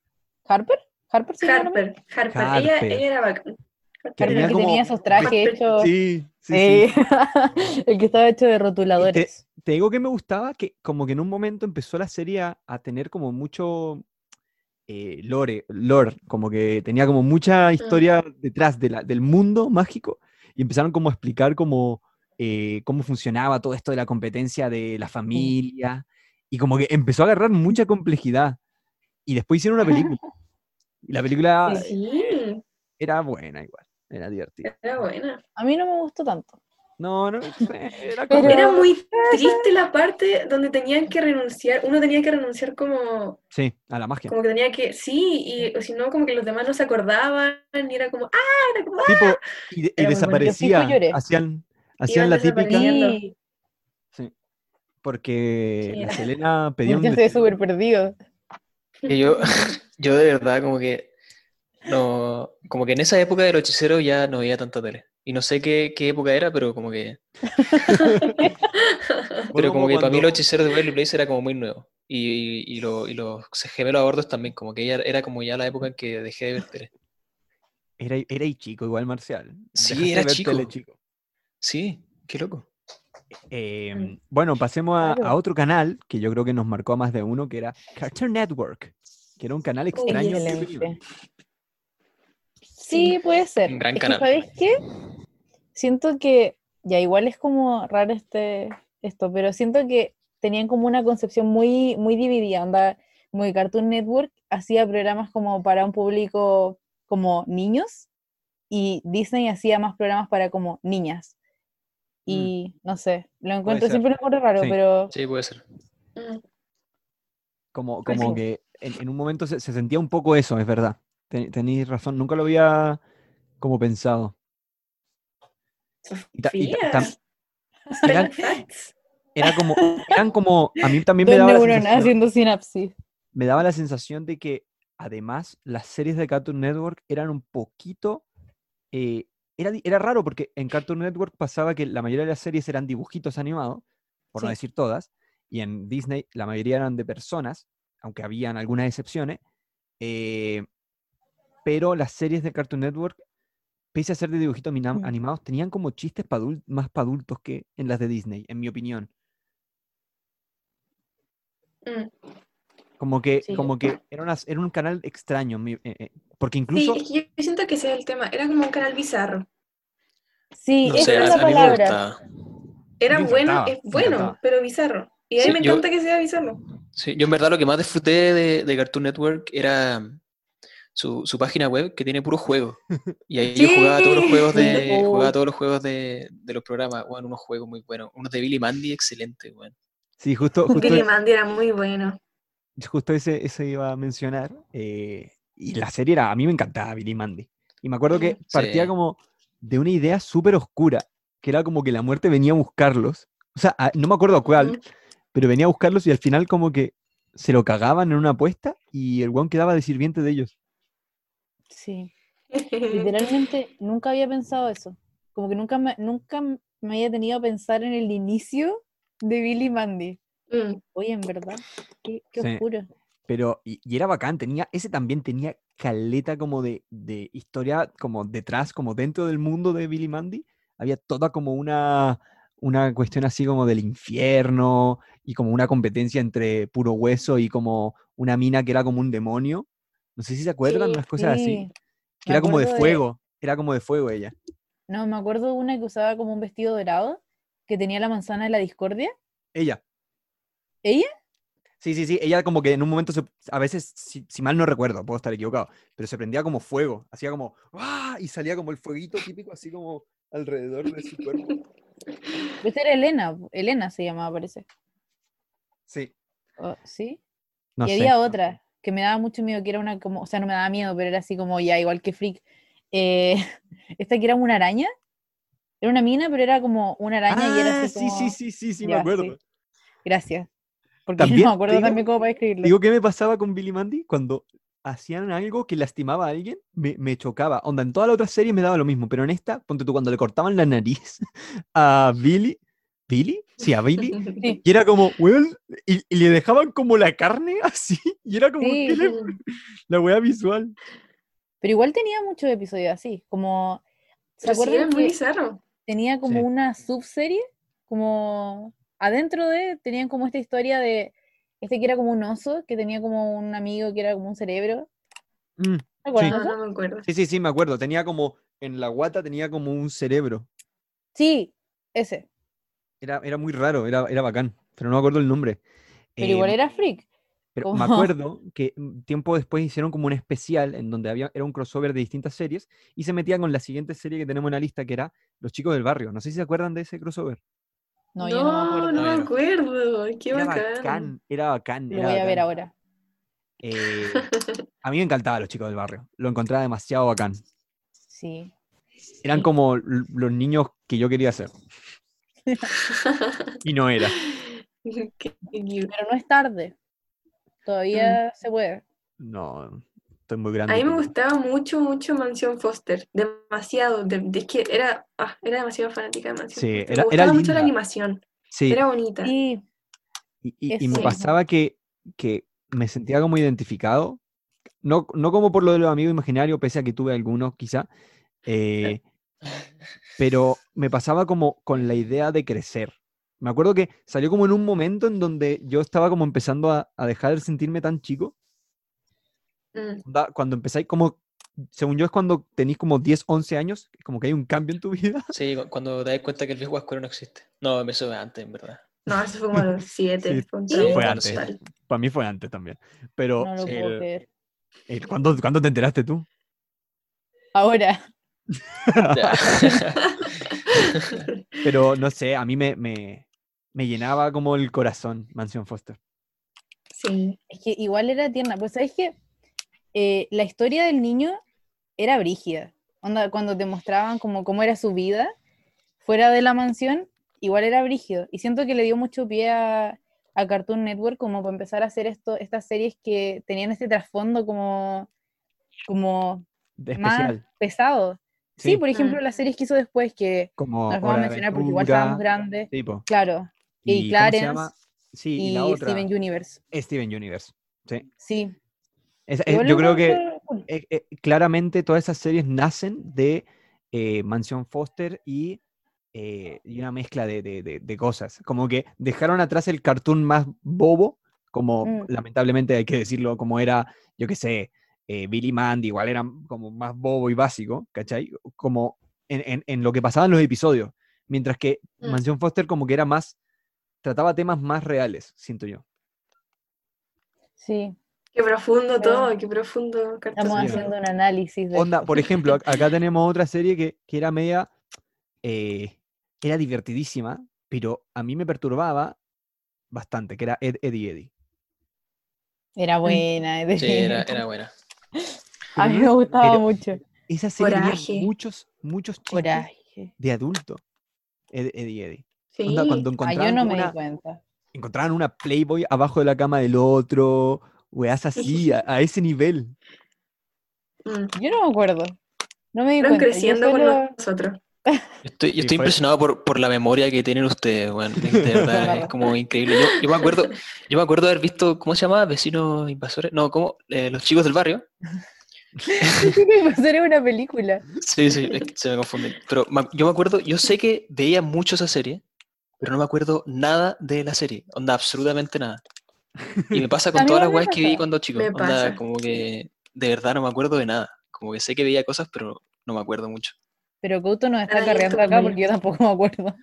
Harper. Harper amiga? Harper, Harper, Ella, ella era bacán. Harper Harper Tenía que como- tenía esos trajes hechos. Sí, sí, sí. Sí. el que estaba hecho de rotuladores. Te digo que me gustaba que como que en un momento empezó la serie a, a tener como mucho eh, lore, lore, como que tenía como mucha historia detrás de la, del mundo mágico y empezaron como a explicar como eh, cómo funcionaba todo esto de la competencia de la familia y como que empezó a agarrar mucha complejidad y después hicieron una película y la película Sí. era buena igual, era divertida. era buena. A mí no me gustó tanto. No, no, era Pero- como... Era muy triste la parte donde tenían que renunciar, uno tenía que renunciar como, Sí, a la magia. como que tenía que, sí, y o si no, como que los demás no se acordaban, y era como, ah, era como, ah, tipo, y, de- y bueno. Desaparecía, hacían, hacían la típica. Sí, porque Sí, la Selena pedía un yo estoy súper perdido. Que yo, yo de verdad como que no, como que en esa época de los hechiceros ya no veía tanta tele. Y no sé qué, qué época era, pero como que, pero como que para mí los hechiceros de Waverly Place era como muy nuevo. Y, y, y lo- y los gemelos a bordos también, como que ya era como ya la época en que dejé de ver tele. Era, era y chico, igual marcial. Sí, Dejaste era chico. tele chico. Sí, qué loco. Eh, bueno, pasemos a, otro canal que yo creo que nos marcó a más de uno, que era Cartoon Network, que era un canal extraño. Sí, puede ser. Un gran Es que, canal. ¿Sabes qué? Siento que, ya igual es como raro este, esto, pero siento que tenían como una concepción muy, muy dividida, onda, que Cartoon Network hacía programas como para un público como niños y Disney hacía más programas para como niñas. Y no sé, lo encuentro, siempre lo encuentro raro, Sí. pero Sí, puede ser. Mm, Como, como sí. que en, en un momento se, se sentía un poco eso, es verdad. Ten- tenéis razón, nunca lo había como pensado. Y ta- y ta- Sofía, tam- Fun eran, era como, eran como, a mí también me daba, la sensación, haciendo sinapsis. me daba la sensación de que además las series de Cartoon Network eran un poquito, eh, era, era raro porque en Cartoon Network pasaba que la mayoría de las series eran dibujitos animados, por no decir todas, y en Disney la mayoría eran de personas, aunque habían algunas excepciones, eh, pero las series de Cartoon Network, pese a ser de dibujitos Mm. animados, tenían como chistes pa más para adultos que en las de Disney, en mi opinión. Mm. Como que, Sí. como que era, una- era un canal extraño, eh, eh, porque Sí, incluso... es que yo siento que ese es el tema. Era como un canal bizarro. Sí, No esa sé, es la a mí me palabra. Era Me bueno, es bueno, pero bizarro. Y a mí Sí, me yo- encanta que sea bizarro. Sí, yo en verdad lo que más disfruté de, de Cartoon Network era su, su página web que tiene puros juegos. Y ahí yo jugaba todos los juegos de, Oh. jugaba todos los juegos de, de los programas, bueno, unos juegos muy buenos. Unos de Billy Mandy, excelente, weón. Sí, justo, justo, Billy Mandy era muy bueno. justo ese, ese iba a mencionar. eh, y la serie era, a mí me encantaba Billy Mandy. Y me acuerdo que partía Sí. como de una idea súper oscura, que era como que la muerte venía a buscarlos. O sea, a- no me acuerdo cuál, pero venía a buscarlos y al final como que se lo cagaban en una apuesta y el guan quedaba de sirviente de ellos. Sí. Literalmente nunca había pensado eso. Como que nunca me, nunca me había tenido a pensar en el inicio de Billy Mandy. Mm. Oye, en verdad, qué, qué Sí. oscuro. Pero, y, y era bacán, tenía, ese también tenía caleta como de, de historia, como detrás, como dentro del mundo de Billy Mandy, había toda como una, una cuestión así como del infierno y como una competencia entre puro hueso y como una mina que era como un demonio. No sé si se acuerdan, Sí, unas cosas así, Sí, que era como de fuego, era como de fuego ella. No, me acuerdo de una que usaba como un vestido dorado, que tenía la manzana de la discordia. Ella. ¿Ella? Sí, sí, sí, ella como que en un momento, se- a veces, si, si mal no recuerdo, puedo estar equivocado, pero se prendía como fuego, hacía como, ¡ah! y salía como el fueguito típico, así como alrededor de su cuerpo. Esa era Elena, Elena se llamaba, parece. Sí, Oh, ¿Sí? no y sé. había otra que me daba mucho miedo, que era una como, o sea, no me daba miedo, pero era así como ya, igual que Freak. Eh, esta que era una araña. Era una mina, pero era como una araña y era Ah, así sí, como... sí, sí, sí, sí, me acuerdo. Gracias. Porque También no me acuerdo digo- también cómo para escribirlo. Digo, ¿qué me pasaba con Billy Mandy? Cuando hacían algo que lastimaba a alguien, me, me chocaba. Onda, en todas las otras series me daba lo mismo, pero en esta, ponte tú, cuando le cortaban la nariz a Billy, ¿Billy? Sí, a Billy, Sí. y era como, weón, y, y le dejaban como la carne así, y era como, ¿qué Sí. le- la weá visual. Pero igual tenía muchos episodios así, como... ¿Se Pero sí, acuerdan era muy que bizarro. tenía como Sí. una subserie? Como adentro de, tenían como esta historia de este que era como un oso, que tenía como un amigo que era como un cerebro. Mm, no me acuerdo. Sí, sí, sí, me acuerdo. Tenía como, en la guata tenía como un cerebro. Sí, ese. Era, era muy raro, era, era bacán, pero no me acuerdo el nombre. Pero igual Em, era freak. Pero me acuerdo que tiempo después hicieron como un especial en donde había, era un crossover de distintas series y se metía con la siguiente serie que tenemos en la lista, que era Los Chicos del Barrio. No sé si se acuerdan de ese crossover. No, yo no me acuerdo. no me acuerdo. Qué era bacán. bacán, era bacán. Lo era voy a ver ahora. Eh, a mí me encantaban Los Chicos del Barrio. Lo encontraba demasiado bacán. Sí. Eran Sí. como los niños que yo quería ser. Y no era. Pero no es tarde. Todavía se puede. No, estoy muy grande. A mí me gustaba mucho, mucho Mansión Foster. Demasiado. de- de- es que era, ah, era demasiado fanática de Mansión Sí, Foster. era- me era gustaba mucho la animación. Sí, Era bonita. Sí, Y, y- me pasaba que, que me sentía como identificado, no, no como por lo de los amigos imaginarios, pese a que tuve algunos quizá, eh, pero me pasaba como con la idea de crecer. Me acuerdo que salió como en un momento en donde yo estaba como empezando a, a dejar de sentirme tan chico. Mm. Cuando empezáis como, según yo es cuando tenéis como 10, 11 años, como que hay un cambio en tu vida. Sí, cu- cuando te das cuenta que el viejo Ascuero no existe. No, eso es antes, en verdad. No, eso fue como a los siete. Sí, fue fue antes. total. Para mí fue antes también. Pero no lo sí, puedo el- creer. el- ¿cuándo, cuándo te enteraste tú? Ahora. Pero no sé, a mí me, me, me llenaba como el corazón Mansión Foster. Sí. Es que igual era tierna. Pues sabes que la historia del niño era brígida. Onda, cuando te mostraban como cómo era su vida fuera de la mansión, igual era brígido. Y siento que le dio mucho pie a, a Cartoon Network como para empezar a hacer esto, estas series que tenían este trasfondo como, como De más pesado. Sí, Sí. por ejemplo, Mm. las series que hizo después, que Como las vamos a mencionar porque igual estábamos grandes. tipo. Claro. Y, ¿cómo se Clarence? Sí, y, y, la otra. Steven Universe. Steven Universe. Sí. Sí. Yo creo que eh, eh, claramente todas esas series nacen de eh, Mansión Foster y, eh, y una mezcla de, de- de- de cosas. Como que dejaron atrás el cartoon más bobo, como Mm. lamentablemente hay que decirlo, como era, yo qué sé, eh, Billy Mandy, igual era como más bobo y básico, ¿cachai? Como en, en- en lo que pasaba en los episodios. Mientras que Mm. Mansión Foster como que era más, trataba temas más reales, siento yo. Sí. Qué profundo Pero- todo, qué profundo Cartoon Estamos haciendo un análisis de Onda, por ejemplo, ac- acá tenemos otra serie que, que era media. eh, era divertidísima, pero a mí me perturbaba bastante, que era Ed, Eddie Eddie. Era buena. de- Sí, era, era buena. A mí me gustaba pero mucho. Esa serie tenía muchos, muchos chistes Coraje. de adulto. Ed, Eddie Eddie. Sí. Onda, cuando Ah, encontraban, yo no me di una, cuenta. encontraban una Playboy abajo de la cama del otro, weas así, a, a ese nivel. Mm. Yo no me acuerdo. No me di Fueron cuenta. Creciendo con nosotros. Yo estoy, yo estoy fue- impresionado por, por la memoria que tienen ustedes, weón. De, verdad, es como increíble. Yo, yo me acuerdo, yo me acuerdo de haber visto, ¿cómo se llama? Vecinos invasores. No, ¿cómo? Eh, los chicos del barrio. A ser una película. Sí, sí, es que se me confunden. Pero yo me acuerdo, yo sé que veía mucho esa serie, pero no me acuerdo nada de la serie. Onda, absolutamente nada. Y me pasa con todas las weas que vi cuando chico. Me Onda, pasa. como que de verdad no me acuerdo de nada. Como que sé que veía cosas, pero no me acuerdo mucho. Pero Couto nos está esto acá porque yo tampoco me acuerdo.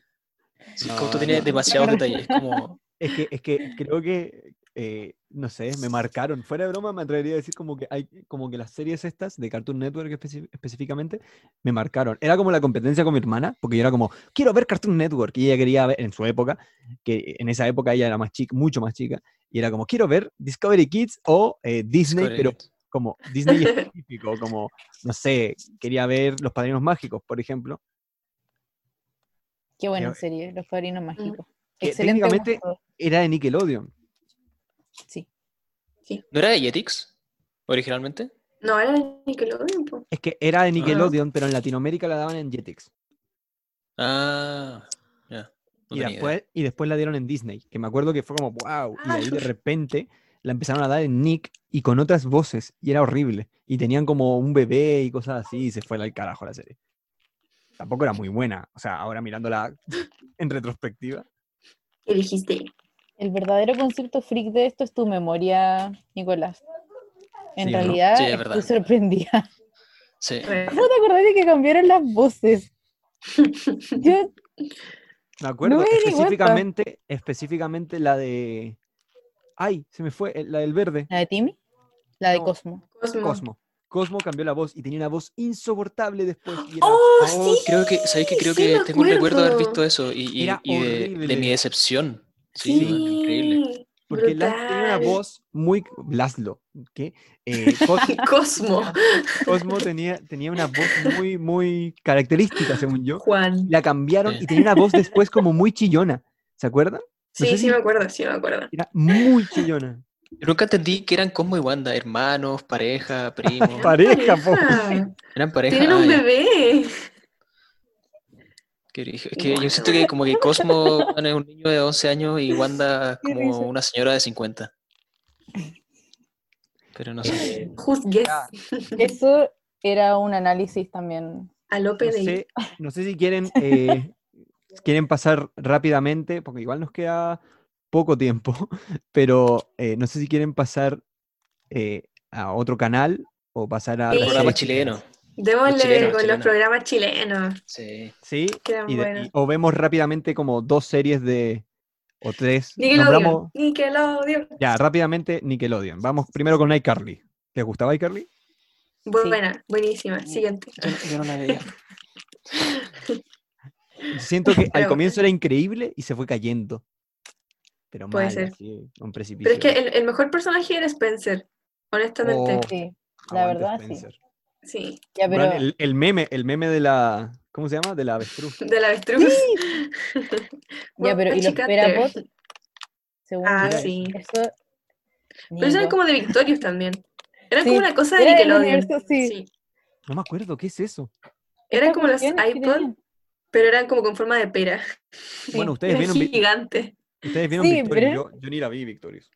Sí, No, tienes no. demasiados detalles. Como, Es que, es que creo que, eh, no sé, me marcaron. Fuera de broma, me atrevería a decir como que hay, como que las series estas de Cartoon Network especi- específicamente me marcaron. Era como la competencia con mi hermana, porque yo era como, quiero ver Cartoon Network. Y ella quería ver, en su época, que en esa época ella era más chica, mucho más chica, y era como, quiero ver Discovery Kids o eh, Disney, Discovery pero Kids. Como Disney específico, como, no sé, quería ver Los Padrinos Mágicos, por ejemplo. Qué buena Pero- serie, Los Padrinos Mágicos. que Excelente técnicamente- gusto. Era de Nickelodeon. Sí. ¿No era de Jetix originalmente? No, era de Nickelodeon, po. Es que era de Nickelodeon, pero en Latinoamérica la daban en Jetix. Ah, ya. No y, idea. después, y después la dieron en Disney, que me acuerdo que fue como, wow. Y Ah, ahí de chuch. repente la empezaron a dar en Nick y con otras voces, y era horrible. Y tenían como un bebé y cosas así, y se fue al carajo la serie. Tampoco era muy buena, o sea, ahora mirándola en retrospectiva. ¿Qué dijiste? El verdadero concepto freak de esto es tu memoria, Nicolás. En Sí, ¿o no? realidad Sí, es estoy verdad. sorprendida. Sí. Re- ¿Cómo te acordás de que cambiaron las voces? Yo, Me acuerdo específicamente, específicamente la de. Ay, se me fue, eh, la del verde, ¿La de Timmy? La de No. Cosmo. Cosmo. Cosmo. Cosmo cambió la voz y tenía una voz insoportable después. y era- ¡Oh, Oh, sí! creo que, ¿sabéis que creo sí que tengo un recuerdo de haber visto eso y, y- Era y de, mi decepción? Sí, increíble. porque tenía una voz muy. Laszlo, ¿qué? Eh, Cos- Cosmo. Cosmo tenía, tenía una voz muy, muy característica, según yo. Juan. La cambiaron Sí. y tenía una voz después como muy chillona. ¿Se acuerdan? Sí, sí si- me acuerdo, sí me acuerdo. Era muy chillona. Yo nunca entendí que eran Cosmo y Wanda, hermanos, pareja, primos. Pareja, po. Eran pareja. Tienen un ah, bebé. Qué. Es que yo siento que como que Cosmo bueno, es un niño de 11 años y Wanda como una señora de 50. Pero no sé. Juzgues. Ya, Eso era un análisis también. A No Lope de sé, no sé si quieren, eh, quieren pasar rápidamente, porque igual nos queda poco tiempo, pero eh, no sé si quieren pasar eh, a otro canal o pasar a... Sí. Programa chileno. Démosle chileno, con chileno. los programas chilenos. Sí. Sí, Quedan y de- y- o vemos rápidamente como dos series de... o tres. Nickelodeon. Nombramos- Nickelodeon. ya, rápidamente Nickelodeon. Vamos primero con iCarly. ¿Les gustaba iCarly? Buena, buenísima. Siguiente. Yo, no- yo no la veía. Siento que al comienzo era increíble y se fue cayendo. Pero Puede mal, ser. así, un precipicio. Pero es que el, el mejor personaje era Spencer. Honestamente. Oh. Sí, la verdad sí. Spencer. Sí. Ya, pero Bueno, el, el meme, el meme de la. ¿Cómo se llama? De la avestruz. Del avestruz. Ya, pero ¿y los. Según Ah, yo, sí. eso... Pero eso como de Victorious también. Era Sí, como una cosa de Nickelodeon. universo, sí. Sí. No me acuerdo, ¿qué es eso? Eran como que iPod, tenían. Pero eran como con forma de pera. Bueno, ustedes Eran vieron, Vi- gigantes. ustedes vieron Sí, Victorious, pero- yo, yo ni la vi Victorious.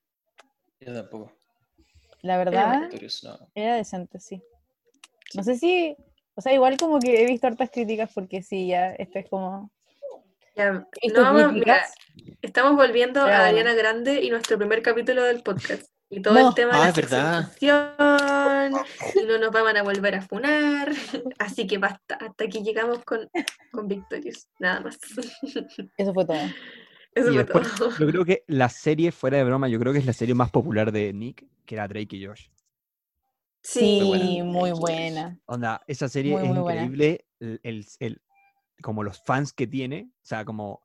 Yo tampoco. La verdad, no. era decente, sí. No sé si... O sea, igual como que he visto hartas críticas porque sí, ya, esto es como... Ya, no vamos- mira, estamos volviendo a. Ariana Grande y nuestro primer capítulo del podcast. Y todo No. el tema Ah, de es verdad. y no nos van a volver a funar. Así que basta, hasta aquí llegamos con, con Victorious, nada más. Eso fue todo. Eso Y fue después, todo. yo creo que la serie, fuera de broma, yo creo que es la serie más popular de Nick, que era Drake y Josh. Sí, buena. muy buena. Onda, esa serie Muy, es muy increíble, el, el- el- como los fans que tiene, o sea, como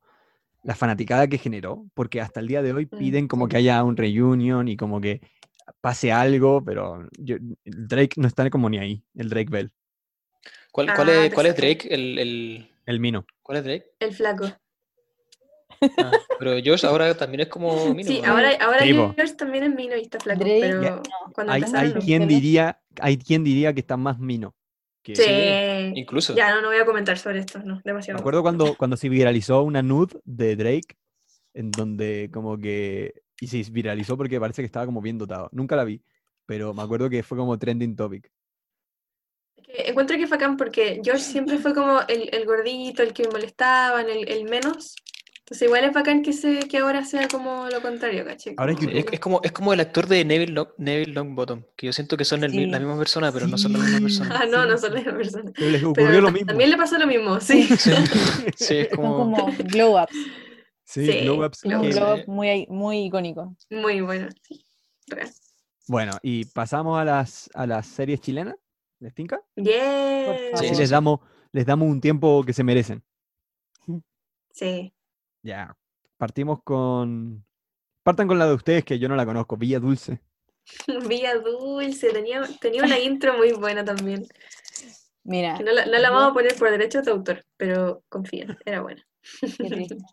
la fanaticada que generó, porque hasta el día de hoy Mm, piden como que haya un reunion y como que pase algo, pero yo- Drake no está como ni ahí, el Drake Bell, ¿Cuál, Ah, cuál es, cuál es. Drake? El, el- el Mino. ¿Cuál es Drake? El flaco. Ah, pero Josh ahora también es como Mino, Sí, ¿no? ahora, ahora Sí. George también es mino y está flaco, Drake, pero cuando Hay, hay quien diría, hay quien diría que está más Mino. Que- Sí. Incluso. Ya, no, no voy a comentar sobre esto, no, Me demasiado. acuerdo cuando, cuando se viralizó una nude de Drake, en donde como que. Y se viralizó porque parece que estaba como bien dotado. Nunca la vi, pero me acuerdo que fue como trending topic. Encuentro que es bacán porque George siempre fue como el, el gordito, el que me molestaban, el, el menos. Entonces igual es bacán que, se, que ahora sea como lo contrario, ¿caché? Ahora es Como- Sí, es, es como, es como el actor de Neville, Long- Neville Longbottom, que yo siento que son el Sí. la misma persona, pero no son la misma persona. Ah, no, no son la misma persona. Pero les Pero ocurrió lo mismo. También le pasó lo mismo, sí. Sí, sí, es Son como... como glow ups. Sí, Sí, glow ups Es un Glow que- ups. glow up muy, muy icónico. Muy bueno, sí. Real. Bueno, y pasamos a las, a las series chilenas. ¿Les tinca? Yes. Por Sí, les damos, les damos un tiempo que se merecen. Sí. Ya. Partimos con. Partan con la de ustedes que yo no la conozco, Villa Dulce. Villa Dulce, tenía, tenía una intro muy buena también. Mira, Que no la, no la vamos a poner por derecho de autor, pero confía, era buena.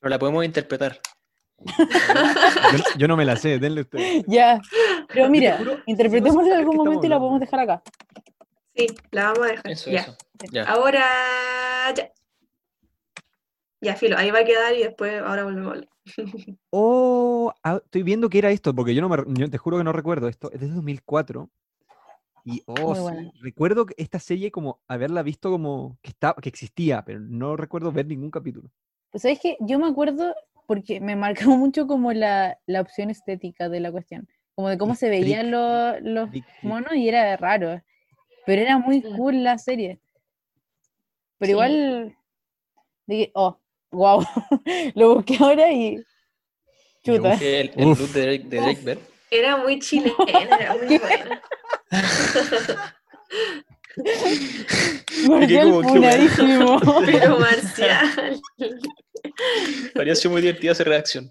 Pero la podemos interpretar. Yo, yo no me la sé, denle ustedes. Ya, pero mira, interpretémosla en algún momento y la podemos dejar acá. Sí, la vamos a dejar. Eso, ya. eso. Ya. Ahora ya. Ya, filo, ahí va a quedar y después ahora volvemos a hablar. Oh, ah, estoy viendo que era esto, porque yo no me, re- yo te juro que no recuerdo esto. Es de 2004. Y oh, sí, recuerdo que esta serie como haberla visto como que estaba, que existía, pero no recuerdo ver ningún capítulo. Pues sabes que yo me acuerdo porque me marcó mucho como la, la opción estética de la cuestión, como de cómo se veían los, monos y era raro, pero era muy cool la serie. Pero Sí. igual, dije, oh, wow, lo busqué ahora y Yo chuta. Que el, el look de Drake, de Drake Bell. Era muy chilena, era muy buena. Marcial como, qué funadísimo. Pero Marcial. Sido muy divertida esa reacción.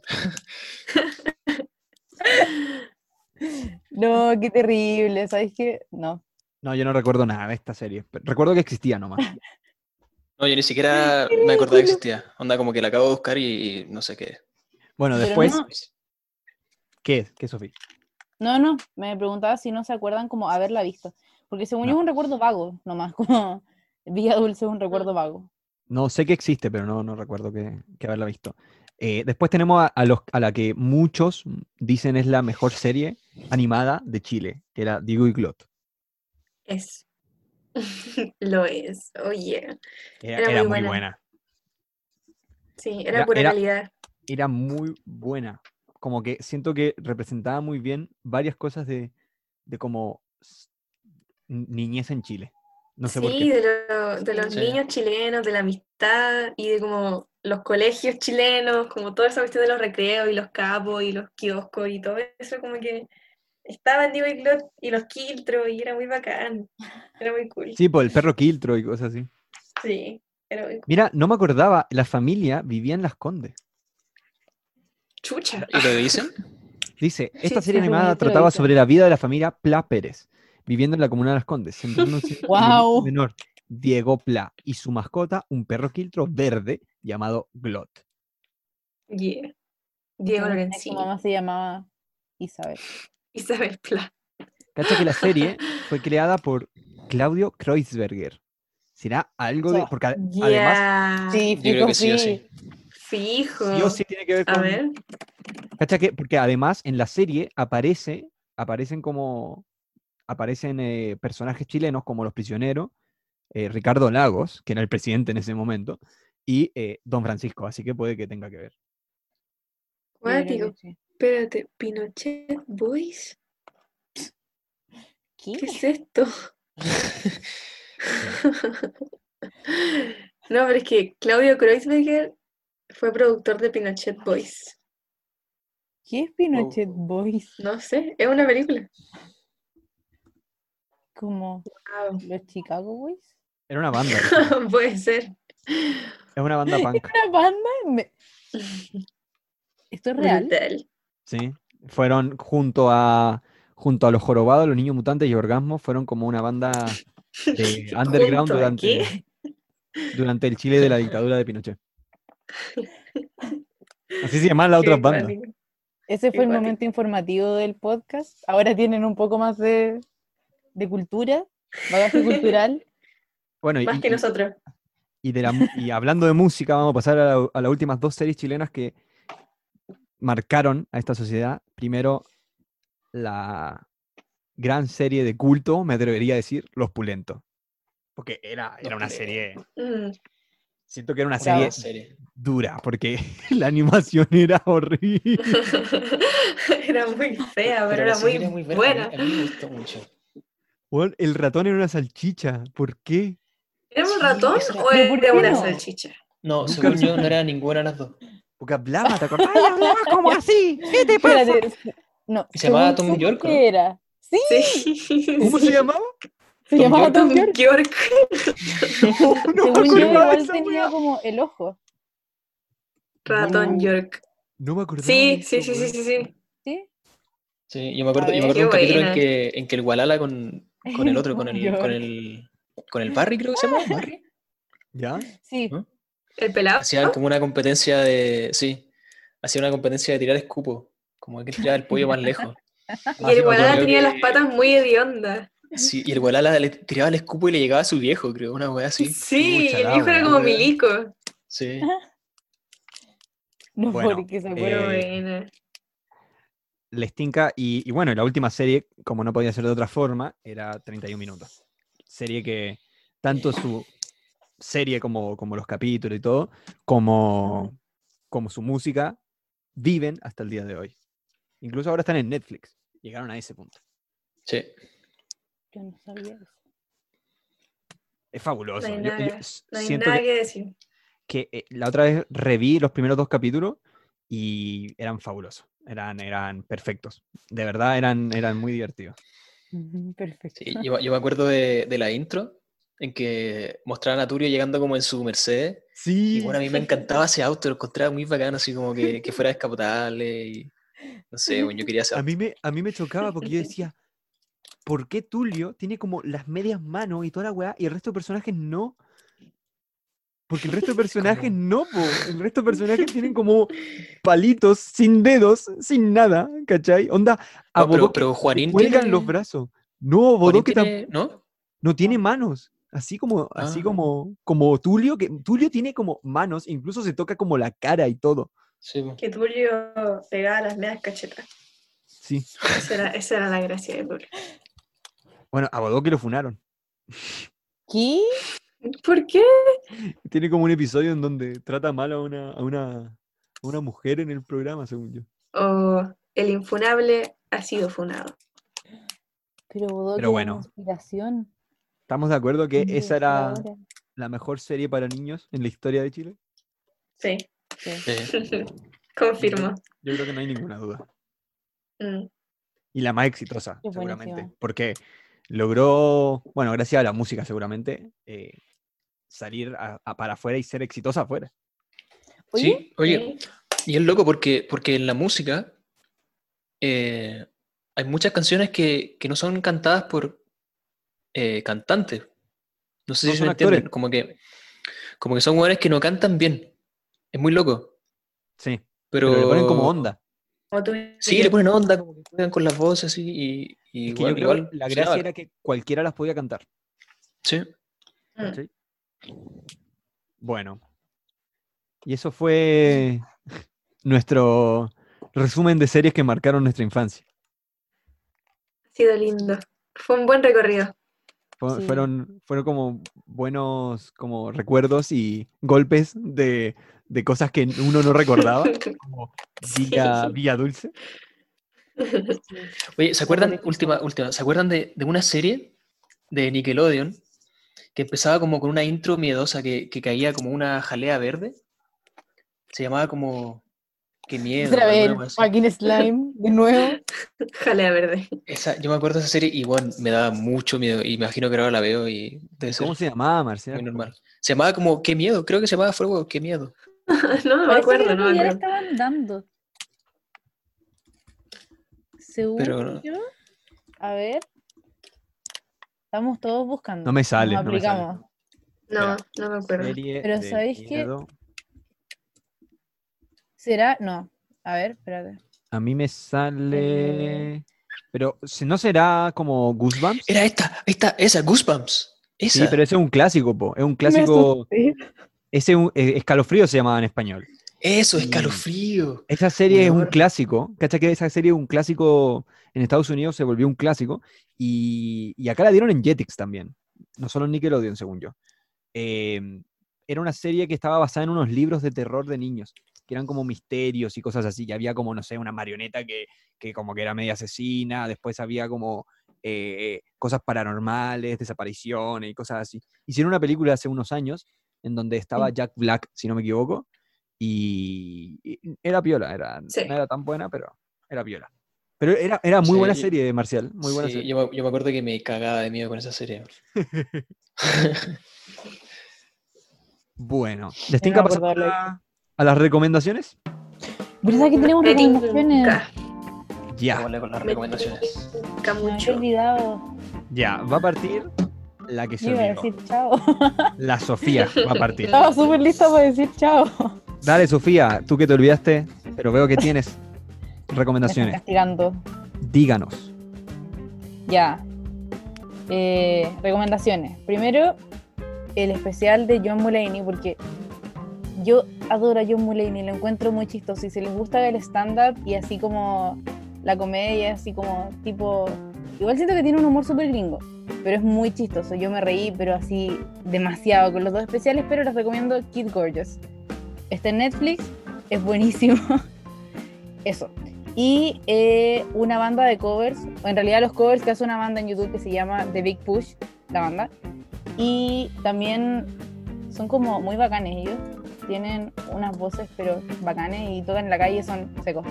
No, qué terrible, ¿sabes qué? No. No, yo no recuerdo nada de esta serie. recuerdo que existía nomás. No, yo ni siquiera me acordaba que existía. Onda, como que la acabo de buscar y, y no sé qué. Bueno, Pero después, no. ¿qué es? ¿Qué, Sofía? No, no, me preguntaba si no se acuerdan como haberla visto. Porque según yo No. es un recuerdo vago, nomás, como Villa Dulce es un recuerdo vago. No sé que existe, pero no, no recuerdo que, que haberla visto. Eh, después tenemos a, a los, a la que muchos dicen es la mejor serie animada de Chile, que era Diego y Clot. Es. Lo es, oye. Era, Era era muy muy buena. buena. Sí, era, Era- pura era- calidad. Era muy buena. Como que siento que representaba muy bien varias cosas de, de como niñez en Chile. No sé por sí, qué. de, lo- de los Sí. niños chilenos, de la amistad y de como los colegios chilenos, como toda esa cuestión de los recreos y los capos y los kioscos y todo eso, como que estaba en Divo y los Quiltros y era muy bacán. Era muy cool. Sí, por el perro Quiltro y cosas así. Sí, era muy cool. Mira, no me acordaba, la familia vivía en Las Condes. Chucha. ¿Y lo dicen? Dice, esta sí, serie animada trataba sobre la vida de la familia Pla Pérez, viviendo en la comuna de Las Condes, Guau. menor, Diego Pla y su mascota, un perro quiltro verde llamado Glot. Yeah. Diego Su Lorenzini. mamá se llamaba Isabel. Isabel Pla. Cacha que la serie fue creada por Claudio Kreuzberger. ¿Será algo de.? Porque ade- además. Sí, Yo creo fijo, que sí sí. Fijo. sí o sí tiene que ver A con. ver. Cacha que, porque además en la serie aparece, aparecen como. Aparecen eh, personajes chilenos como los prisioneros, eh, Ricardo Lagos, que era el presidente en ese momento, y eh, Don Francisco, así que puede que tenga que ver. Yo Espérate, Pinochet Boys. ¿Qué? ¿Qué es esto? No, pero es que Claudio Kreuzberger fue productor de Pinochet Boys. ¿Qué es Pinochet Oh. Boys? No sé, es una película. Como Wow. los Chicago Boys. Era una banda. Puede ser. es una banda punk. ¿Una banda? Me- ¿Esto es real? Brutal. Sí. Fueron junto a. Junto a los jorobados, los niños mutantes y orgasmos, fueron como una banda de underground ¿Junto a durante, durante el Chile de la dictadura de Pinochet. Así se llamaban las otras bandas. Ese fue el momento informativo del podcast. Ahora tienen un poco más de, de cultura, bagaje cultural. Bueno, y, Más que nosotros. y de la y hablando de música, vamos a pasar a, la- a las últimas dos series chilenas que marcaron a esta sociedad. Primero, la gran serie de culto, me atrevería a decir, Los Pulentos. Porque era, era una serie, Mm. siento que era una serie serie. dura, porque la animación era horrible. Era muy fea, pero, era muy, buena. A mí, a mí me gustó mucho. Weón, el ratón era una salchicha, ¿por qué? ¿Era un Sí, ratón era- o ¿Pero por era una no? salchicha? No, según yo no era ninguna de las dos. Porque hablaba, ¿te acordás? ¡Ay, hablaba como así! ¿Qué te pasa? Espérate, no. Se llamaba Tom York, era. Sí, Sí. ¿Cómo se llamaba? se Tom llamaba York. Tom York. York. No, Según yo, igual tenía como el ojo. Ratón No. York. No me acordaba. Sí, de sí, sí, sí, sí, sí. ¿Sí? Sí, yo me acuerdo, A yo me ver. acuerdo de un capítulo en que, en que el Walala con, con el otro, con el, con el, con el Barry, creo que se llama, Barry, ¿Ya? Sí. ¿no? El pelado. Hacían como una competencia de, sí, hacía una competencia de tirar escupo, como que tiraba el pollo más lejos. Y el Gualala tenía las patas muy hediondas. Sí, y el Walala le tiraba el escupo y le llegaba a su viejo, creo, una wea así. Sí, el viejo era wea. como milico. Sí. No, Bueno, porque se eh. Les tinca. Y, y bueno, la última serie, como no podía ser de otra forma, era 31 minutos. Serie que tanto su serie como, como los capítulos y todo, como, como su música, viven hasta el día de hoy. Incluso ahora están en Netflix. Llegaron a ese punto. Sí. Yo no sabía eso. Es fabuloso. hay Yo- yo nada- s- No hay siento nada que, que decir. que, eh, la otra vez reví los primeros dos capítulos y eran fabulosos. Eran, eran perfectos. De verdad, eran, eran muy divertidos. Perfecto. Sí, yo, yo me acuerdo de, de la intro en que mostraban a Turio llegando como en su Mercedes. Sí. Y bueno, a mí me encantaba ese auto, lo encontraba muy bacano, así como que, que fuera descapotable y no sé, bueno, yo quería ese A mí, me, a mí me chocaba porque yo decía, ¿por qué Tulio tiene como las medias manos y toda la weá y el resto de personajes no? Porque el resto de personajes no, po. El resto de personajes tienen como palitos, sin dedos, sin nada, ¿cachai? Onda, a No, pero, pero Juanín cuelgan tiene, los brazos. No, Bodoque tiene- ¿no? no tiene manos. Así como, así Ah. como, como Tulio, que Tulio tiene como manos, incluso se toca como la cara y todo. Sí. Que Tulio pegaba las medias cachetas. Sí. Esa era, esa era la gracia de Tulio. Bueno, a Bodoque lo funaron. ¿Qué? ¿Por qué? Tiene como un episodio en donde trata mal a una, a una, a una mujer en el programa, según yo. O el infunable ha sido funado. Pero Bodoque Pero bueno. una inspiración. ¿Estamos de acuerdo que ¿Dónde esa era ahora? la mejor serie para niños en la historia de Chile? Sí, Sí. Sí. confirmo. Yo creo que no hay ninguna duda. Mm. Y la más exitosa, seguramente. Porque logró, bueno, gracias a la música seguramente, eh, salir a- a- para afuera y ser exitosa afuera. Oye, Sí, oye, Sí. y es loco porque, porque en la música eh, hay muchas canciones que, que no son cantadas por eh, cantantes, No sé No si son me entienden. actores. Como que, como que son jugadores que no cantan bien. Es muy loco. Sí, Pero, pero le ponen como onda. Sí, le ponen onda, como que juegan con las voces así y, y Es que igual, yo creo igual que la gracia era que cualquiera las podía cantar. Sí. Mm. Bueno. Y eso fue nuestro resumen de series que marcaron nuestra infancia. Ha sido lindo. Fue un buen recorrido. Sí. Fueron, fueron como buenos como recuerdos y golpes de, de cosas que uno no recordaba, como Villa, Sí. Villa Dulce. Oye, ¿se acuerdan, última, última, ¿se acuerdan de, de una serie de Nickelodeon que empezaba como con una intro miedosa que, que caía como una jalea verde? Se llamaba como Qué miedo. Otra vez, fucking slime, de nuevo. Jalea verde. Esa, yo me acuerdo de esa serie y bueno, me daba mucho miedo y me imagino que ahora la veo y debe ser ¿Cómo se llamaba, Marcial? muy normal. Se llamaba como Qué miedo, creo que se llamaba Fuego, Qué miedo. no, no me que acuerdo, el no me acuerdo. estaban dando. Según Pero- yo, a ver. Estamos todos buscando. No me nos sale, no me sale. aplicamos. No, no me acuerdo. Serie Pero de ¿sabéis qué? ¿Será? No. A ver, espérate. A mí me Eh. sale. Pero si no será como Goosebumps. Era esta, esta, esa, Goosebumps. Esa. Sí, pero ese es un clásico, po. Es un clásico. Ese un- eh, escalofrío se llamaba en español. Eso, escalofrío. Esa serie es un clásico. ¿Cacha que esa serie es un clásico? En Estados Unidos se volvió un clásico. Y, y acá la dieron en Jetix también. No solo en Nickelodeon, según yo. Eh, era una serie que estaba basada en unos libros de terror de niños. Que eran como misterios y cosas así. Y había como, no sé, una marioneta que, que como que era media asesina. Después había como eh, cosas paranormales, desapariciones y cosas así. Hicieron una película hace unos años en donde estaba Jack Black, si no me equivoco. Y, era piola, era, Sí. no era tan buena, pero era piola. Pero era, era muy buena serie, Marcial, muy buena Sí, serie. yo, me, yo me acuerdo que me cagaba de miedo con esa serie. Bueno, ¿les me tinca pasar de a, las recomendaciones? ¿Verdad que tenemos recomendaciones? Ya, Vamos con las Me recomendaciones. mucho. olvidado. ya, va a partir la que se Yo iba a olvidó. decir chao. La Sofía va a partir. Estaba súper lista para decir chao. Dale, Sofía, tú que te olvidaste, pero veo que tienes Me recomendaciones. castigando. Díganos. Ya. Eh, recomendaciones. Primero, el especial de John Mulaney, porque yo adoro a John Mulaney, lo encuentro muy chistoso. Y si les gusta el stand-up y así como la comedia, así como tipo. Igual siento que tiene un humor súper gringo, pero es muy chistoso. Yo me reí, pero así demasiado con los dos especiales, pero les recomiendo Kid Gorgeous. Está en Netflix, es buenísimo. Eso. Y eh, una banda de covers, o en realidad los covers que hace una banda en YouTube que se llama The Big Push, la banda. Y también son como muy bacanes ellos. Tienen unas voces pero bacanes y tocan en la calle, son secos.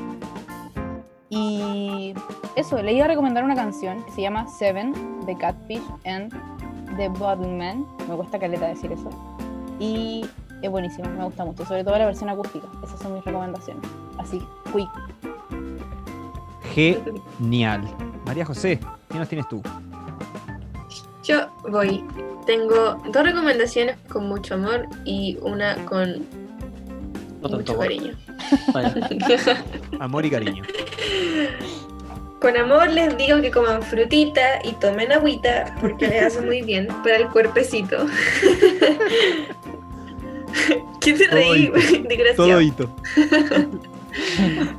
Y eso, le iba a recomendar una canción que se llama Seven, de Catfish and The Bottleman. Me cuesta caleta decir eso. Y es buenísimo, me gusta mucho, sobre todo la versión acústica. Esas son mis recomendaciones. Así, quick. Genial. María José, ¿qué nos tienes tú? Yo voy. Tengo dos recomendaciones con mucho amor y una con No tanto mucho amor. cariño. Vaya. Amor y cariño. Con amor les digo que coman frutita y tomen agüita porque les hace muy bien para el cuerpecito. ¿Quién se reí? Desgraciado. Todo hito.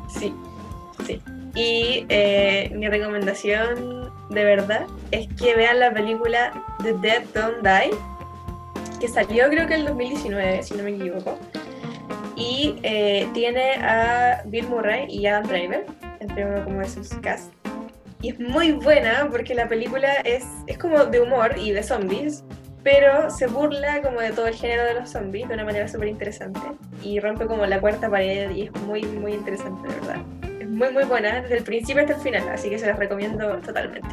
Sí, sí. Y eh, mi recomendación de verdad es que vean la película The Dead Don't Die, que salió creo que en el 2019, si no me equivoco. Y eh, tiene a Bill Murray y Adam Driver, entre uno como de sus cast. Y es muy buena porque la película es, es como de humor y de zombies, pero se burla como de todo el género de los zombies de una manera súper interesante. Y rompe como la cuarta pared y es muy, muy interesante, de verdad. Muy, muy buena desde el principio hasta el final, así que se las recomiendo totalmente.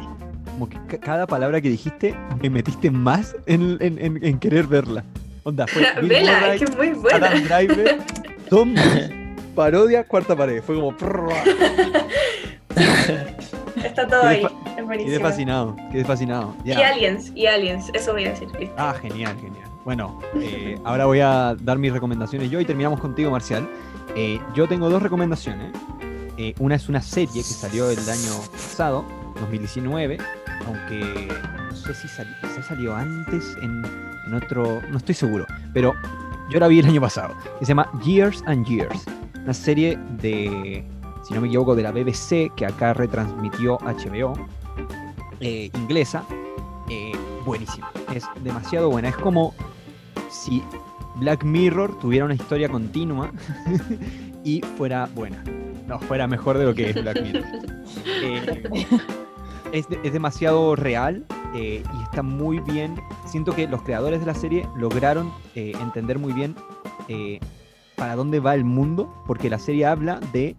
Como que ca- cada palabra que dijiste me metiste más en, en- en- en querer verla. Onda, fue Vela, Murray, es que es muy buena. Adam Driver, zombies, parodia, cuarta pared. Fue como... Está todo ahí. Es Quedé buenísimo. fascinado, quedé fascinado. Y. Aliens, y Aliens, eso voy a decir. listo. Ah, genial, genial. Bueno, eh, ahora voy a dar mis recomendaciones yo y terminamos contigo, Marcial. Eh, yo tengo dos recomendaciones. Eh, una es una serie que salió el año pasado, 2019, aunque no sé si salió, salió antes en, en otro, no estoy seguro, pero yo la vi el año pasado, que se llama Years and Years, una serie de, si no me equivoco, de la BBC que acá retransmitió HBO, eh, inglesa, eh, buenísima, es demasiado buena, es como si Black Mirror tuviera una historia continua y fuera buena. No, fuera mejor de lo que es Black Mirror. Eh, es, de- es demasiado real eh, y está muy bien. Siento que los creadores de la serie lograron eh, entender muy bien para dónde va el mundo, porque la serie habla de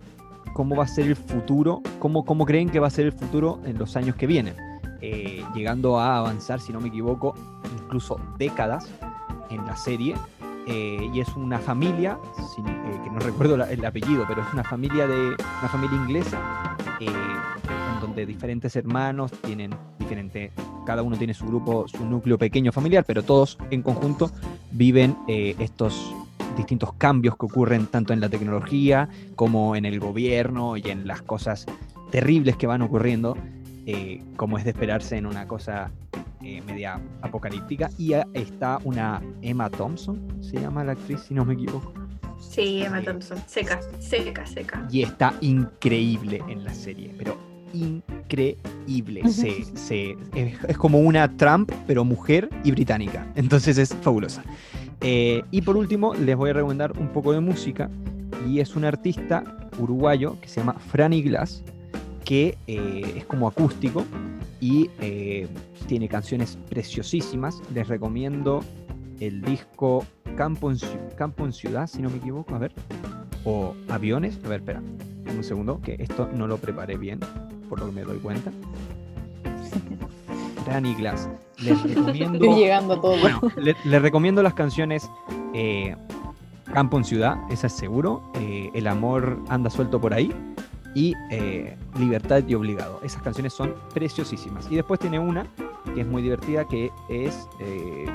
cómo va a ser el futuro, cómo, cómo creen que va a ser el futuro en los años que vienen, llegando a avanzar, si no me equivoco, incluso décadas en la serie. Eh, y es una familia, eh, que no recuerdo el apellido, pero es una familia de una familia inglesa eh, en donde diferentes hermanos tienen diferente, cada uno tiene su grupo, su núcleo pequeño familiar, pero todos en conjunto viven estos distintos cambios que ocurren tanto en la tecnología como en el gobierno y en las cosas terribles que van ocurriendo, como es de esperarse en una cosa eh, media apocalíptica. Y está una Emma Thompson, se llama la actriz, si no me equivoco. Sí, Emma Thompson. Seca, seca, seca. Y está increíble en la serie, pero increíble. Se, se- es, es como una Trump, pero mujer y británica. Entonces es fabulosa. Eh, y por último, les voy a recomendar un poco de música. Y es un artista uruguayo que se llama Franny Glass, que eh, es como acústico y eh, tiene canciones preciosísimas. Les recomiendo el disco Campo en, Campo en Ciudad, si no me equivoco. A ver. O Aviones. A ver, espera. Un segundo, que esto no lo preparé bien, por lo que me doy cuenta. Franny Glass. Les recomiendo. Estoy llegando a todo. Bueno, les recomiendo las canciones eh, Campo en Ciudad, esa es seguro. eh, El amor anda suelto por ahí. Y eh, Libertad y Obligado. Esas canciones son preciosísimas. Y después tiene una que es muy divertida, que es eh,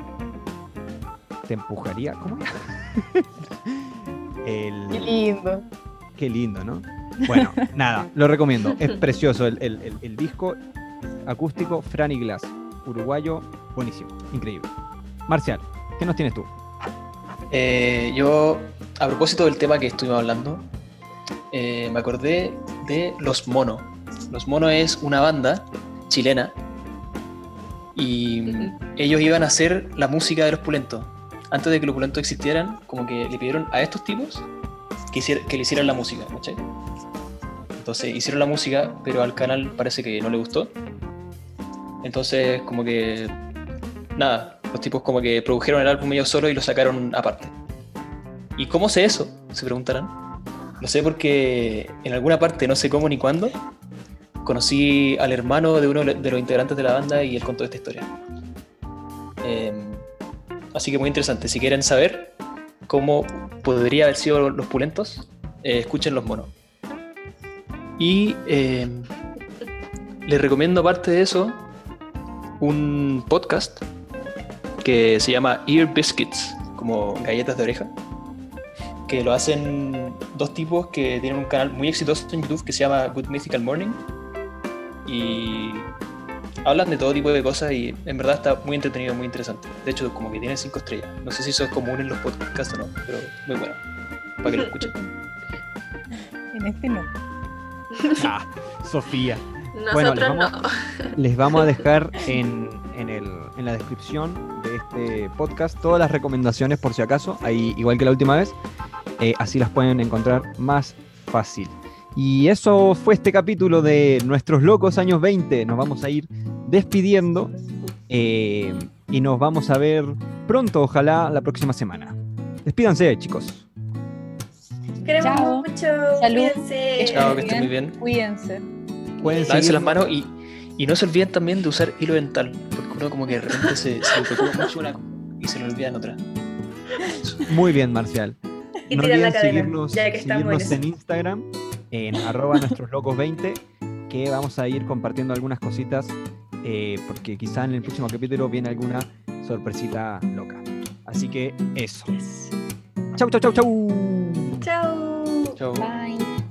Te empujaría. ¿Cómo era? El- Qué lindo. Qué lindo, ¿no? Bueno, nada, lo recomiendo. Es precioso el, el- el- el disco acústico Franny Glass, uruguayo, buenísimo, increíble. Marcial, ¿qué nos tienes tú? Eh, yo, a propósito del tema que estuvimos hablando, eh, me acordé de Los Mono. Los Mono es una banda chilena y ellos iban a hacer la música de los pulentos. Antes de que los pulentos existieran, como que le pidieron a estos tipos que le hicieran la música, ¿cachai? Entonces hicieron la música, pero al canal parece que no le gustó. Entonces, como que. Nada, los tipos como que produjeron el álbum ellos solos y lo sacaron aparte. ¿Y cómo sé eso? Se preguntarán. Lo sé porque en alguna parte, no sé cómo ni cuándo, conocí al hermano de uno de los integrantes de la banda y él contó esta historia. Eh, así que muy interesante. Si quieren saber cómo podría haber sido los pulentos, eh, escuchen los monos. Y eh, les recomiendo, aparte de eso, un podcast que se llama Ear Biscuits, como galletas de oreja, que lo hacen dos tipos que tienen un canal muy exitoso en YouTube que se llama Good Mythical Morning. Y hablan de todo tipo de cosas y en verdad está muy entretenido, muy interesante. De hecho, como que tiene cinco estrellas. No sé si eso es común en los podcasts o no, pero muy bueno. Para que lo escuchen. En este no. Ah, Sofía. Bueno, les Nosotros vamos- no. Les vamos a dejar en, en el- en la descripción de este podcast todas las recomendaciones por si acaso, ahí igual que la última vez, eh, así las pueden encontrar más fácil. Y eso fue este capítulo de Nuestros Locos Años 20. Nos vamos a ir despidiendo eh, y nos vamos a ver pronto, ojalá la próxima semana. Despídanse, chicos. Queremos Chao. mucho. Salud. Cuídense. Chao, que estén muy bien. Cuídense. Lávense seguir- las manos y, y no se olviden también de usar hilo dental, como que de se, se mucho una y se le olvidan otra. Muy bien, Marcial. Y no olviden seguirnos, ya que seguirnos en Instagram, en arroba nuestros locos 20, que vamos a ir compartiendo algunas cositas, eh, porque quizá en el próximo capítulo viene alguna sorpresita loca. Así que eso. Chau, chau, chau, chau. Chau. chau. Bye.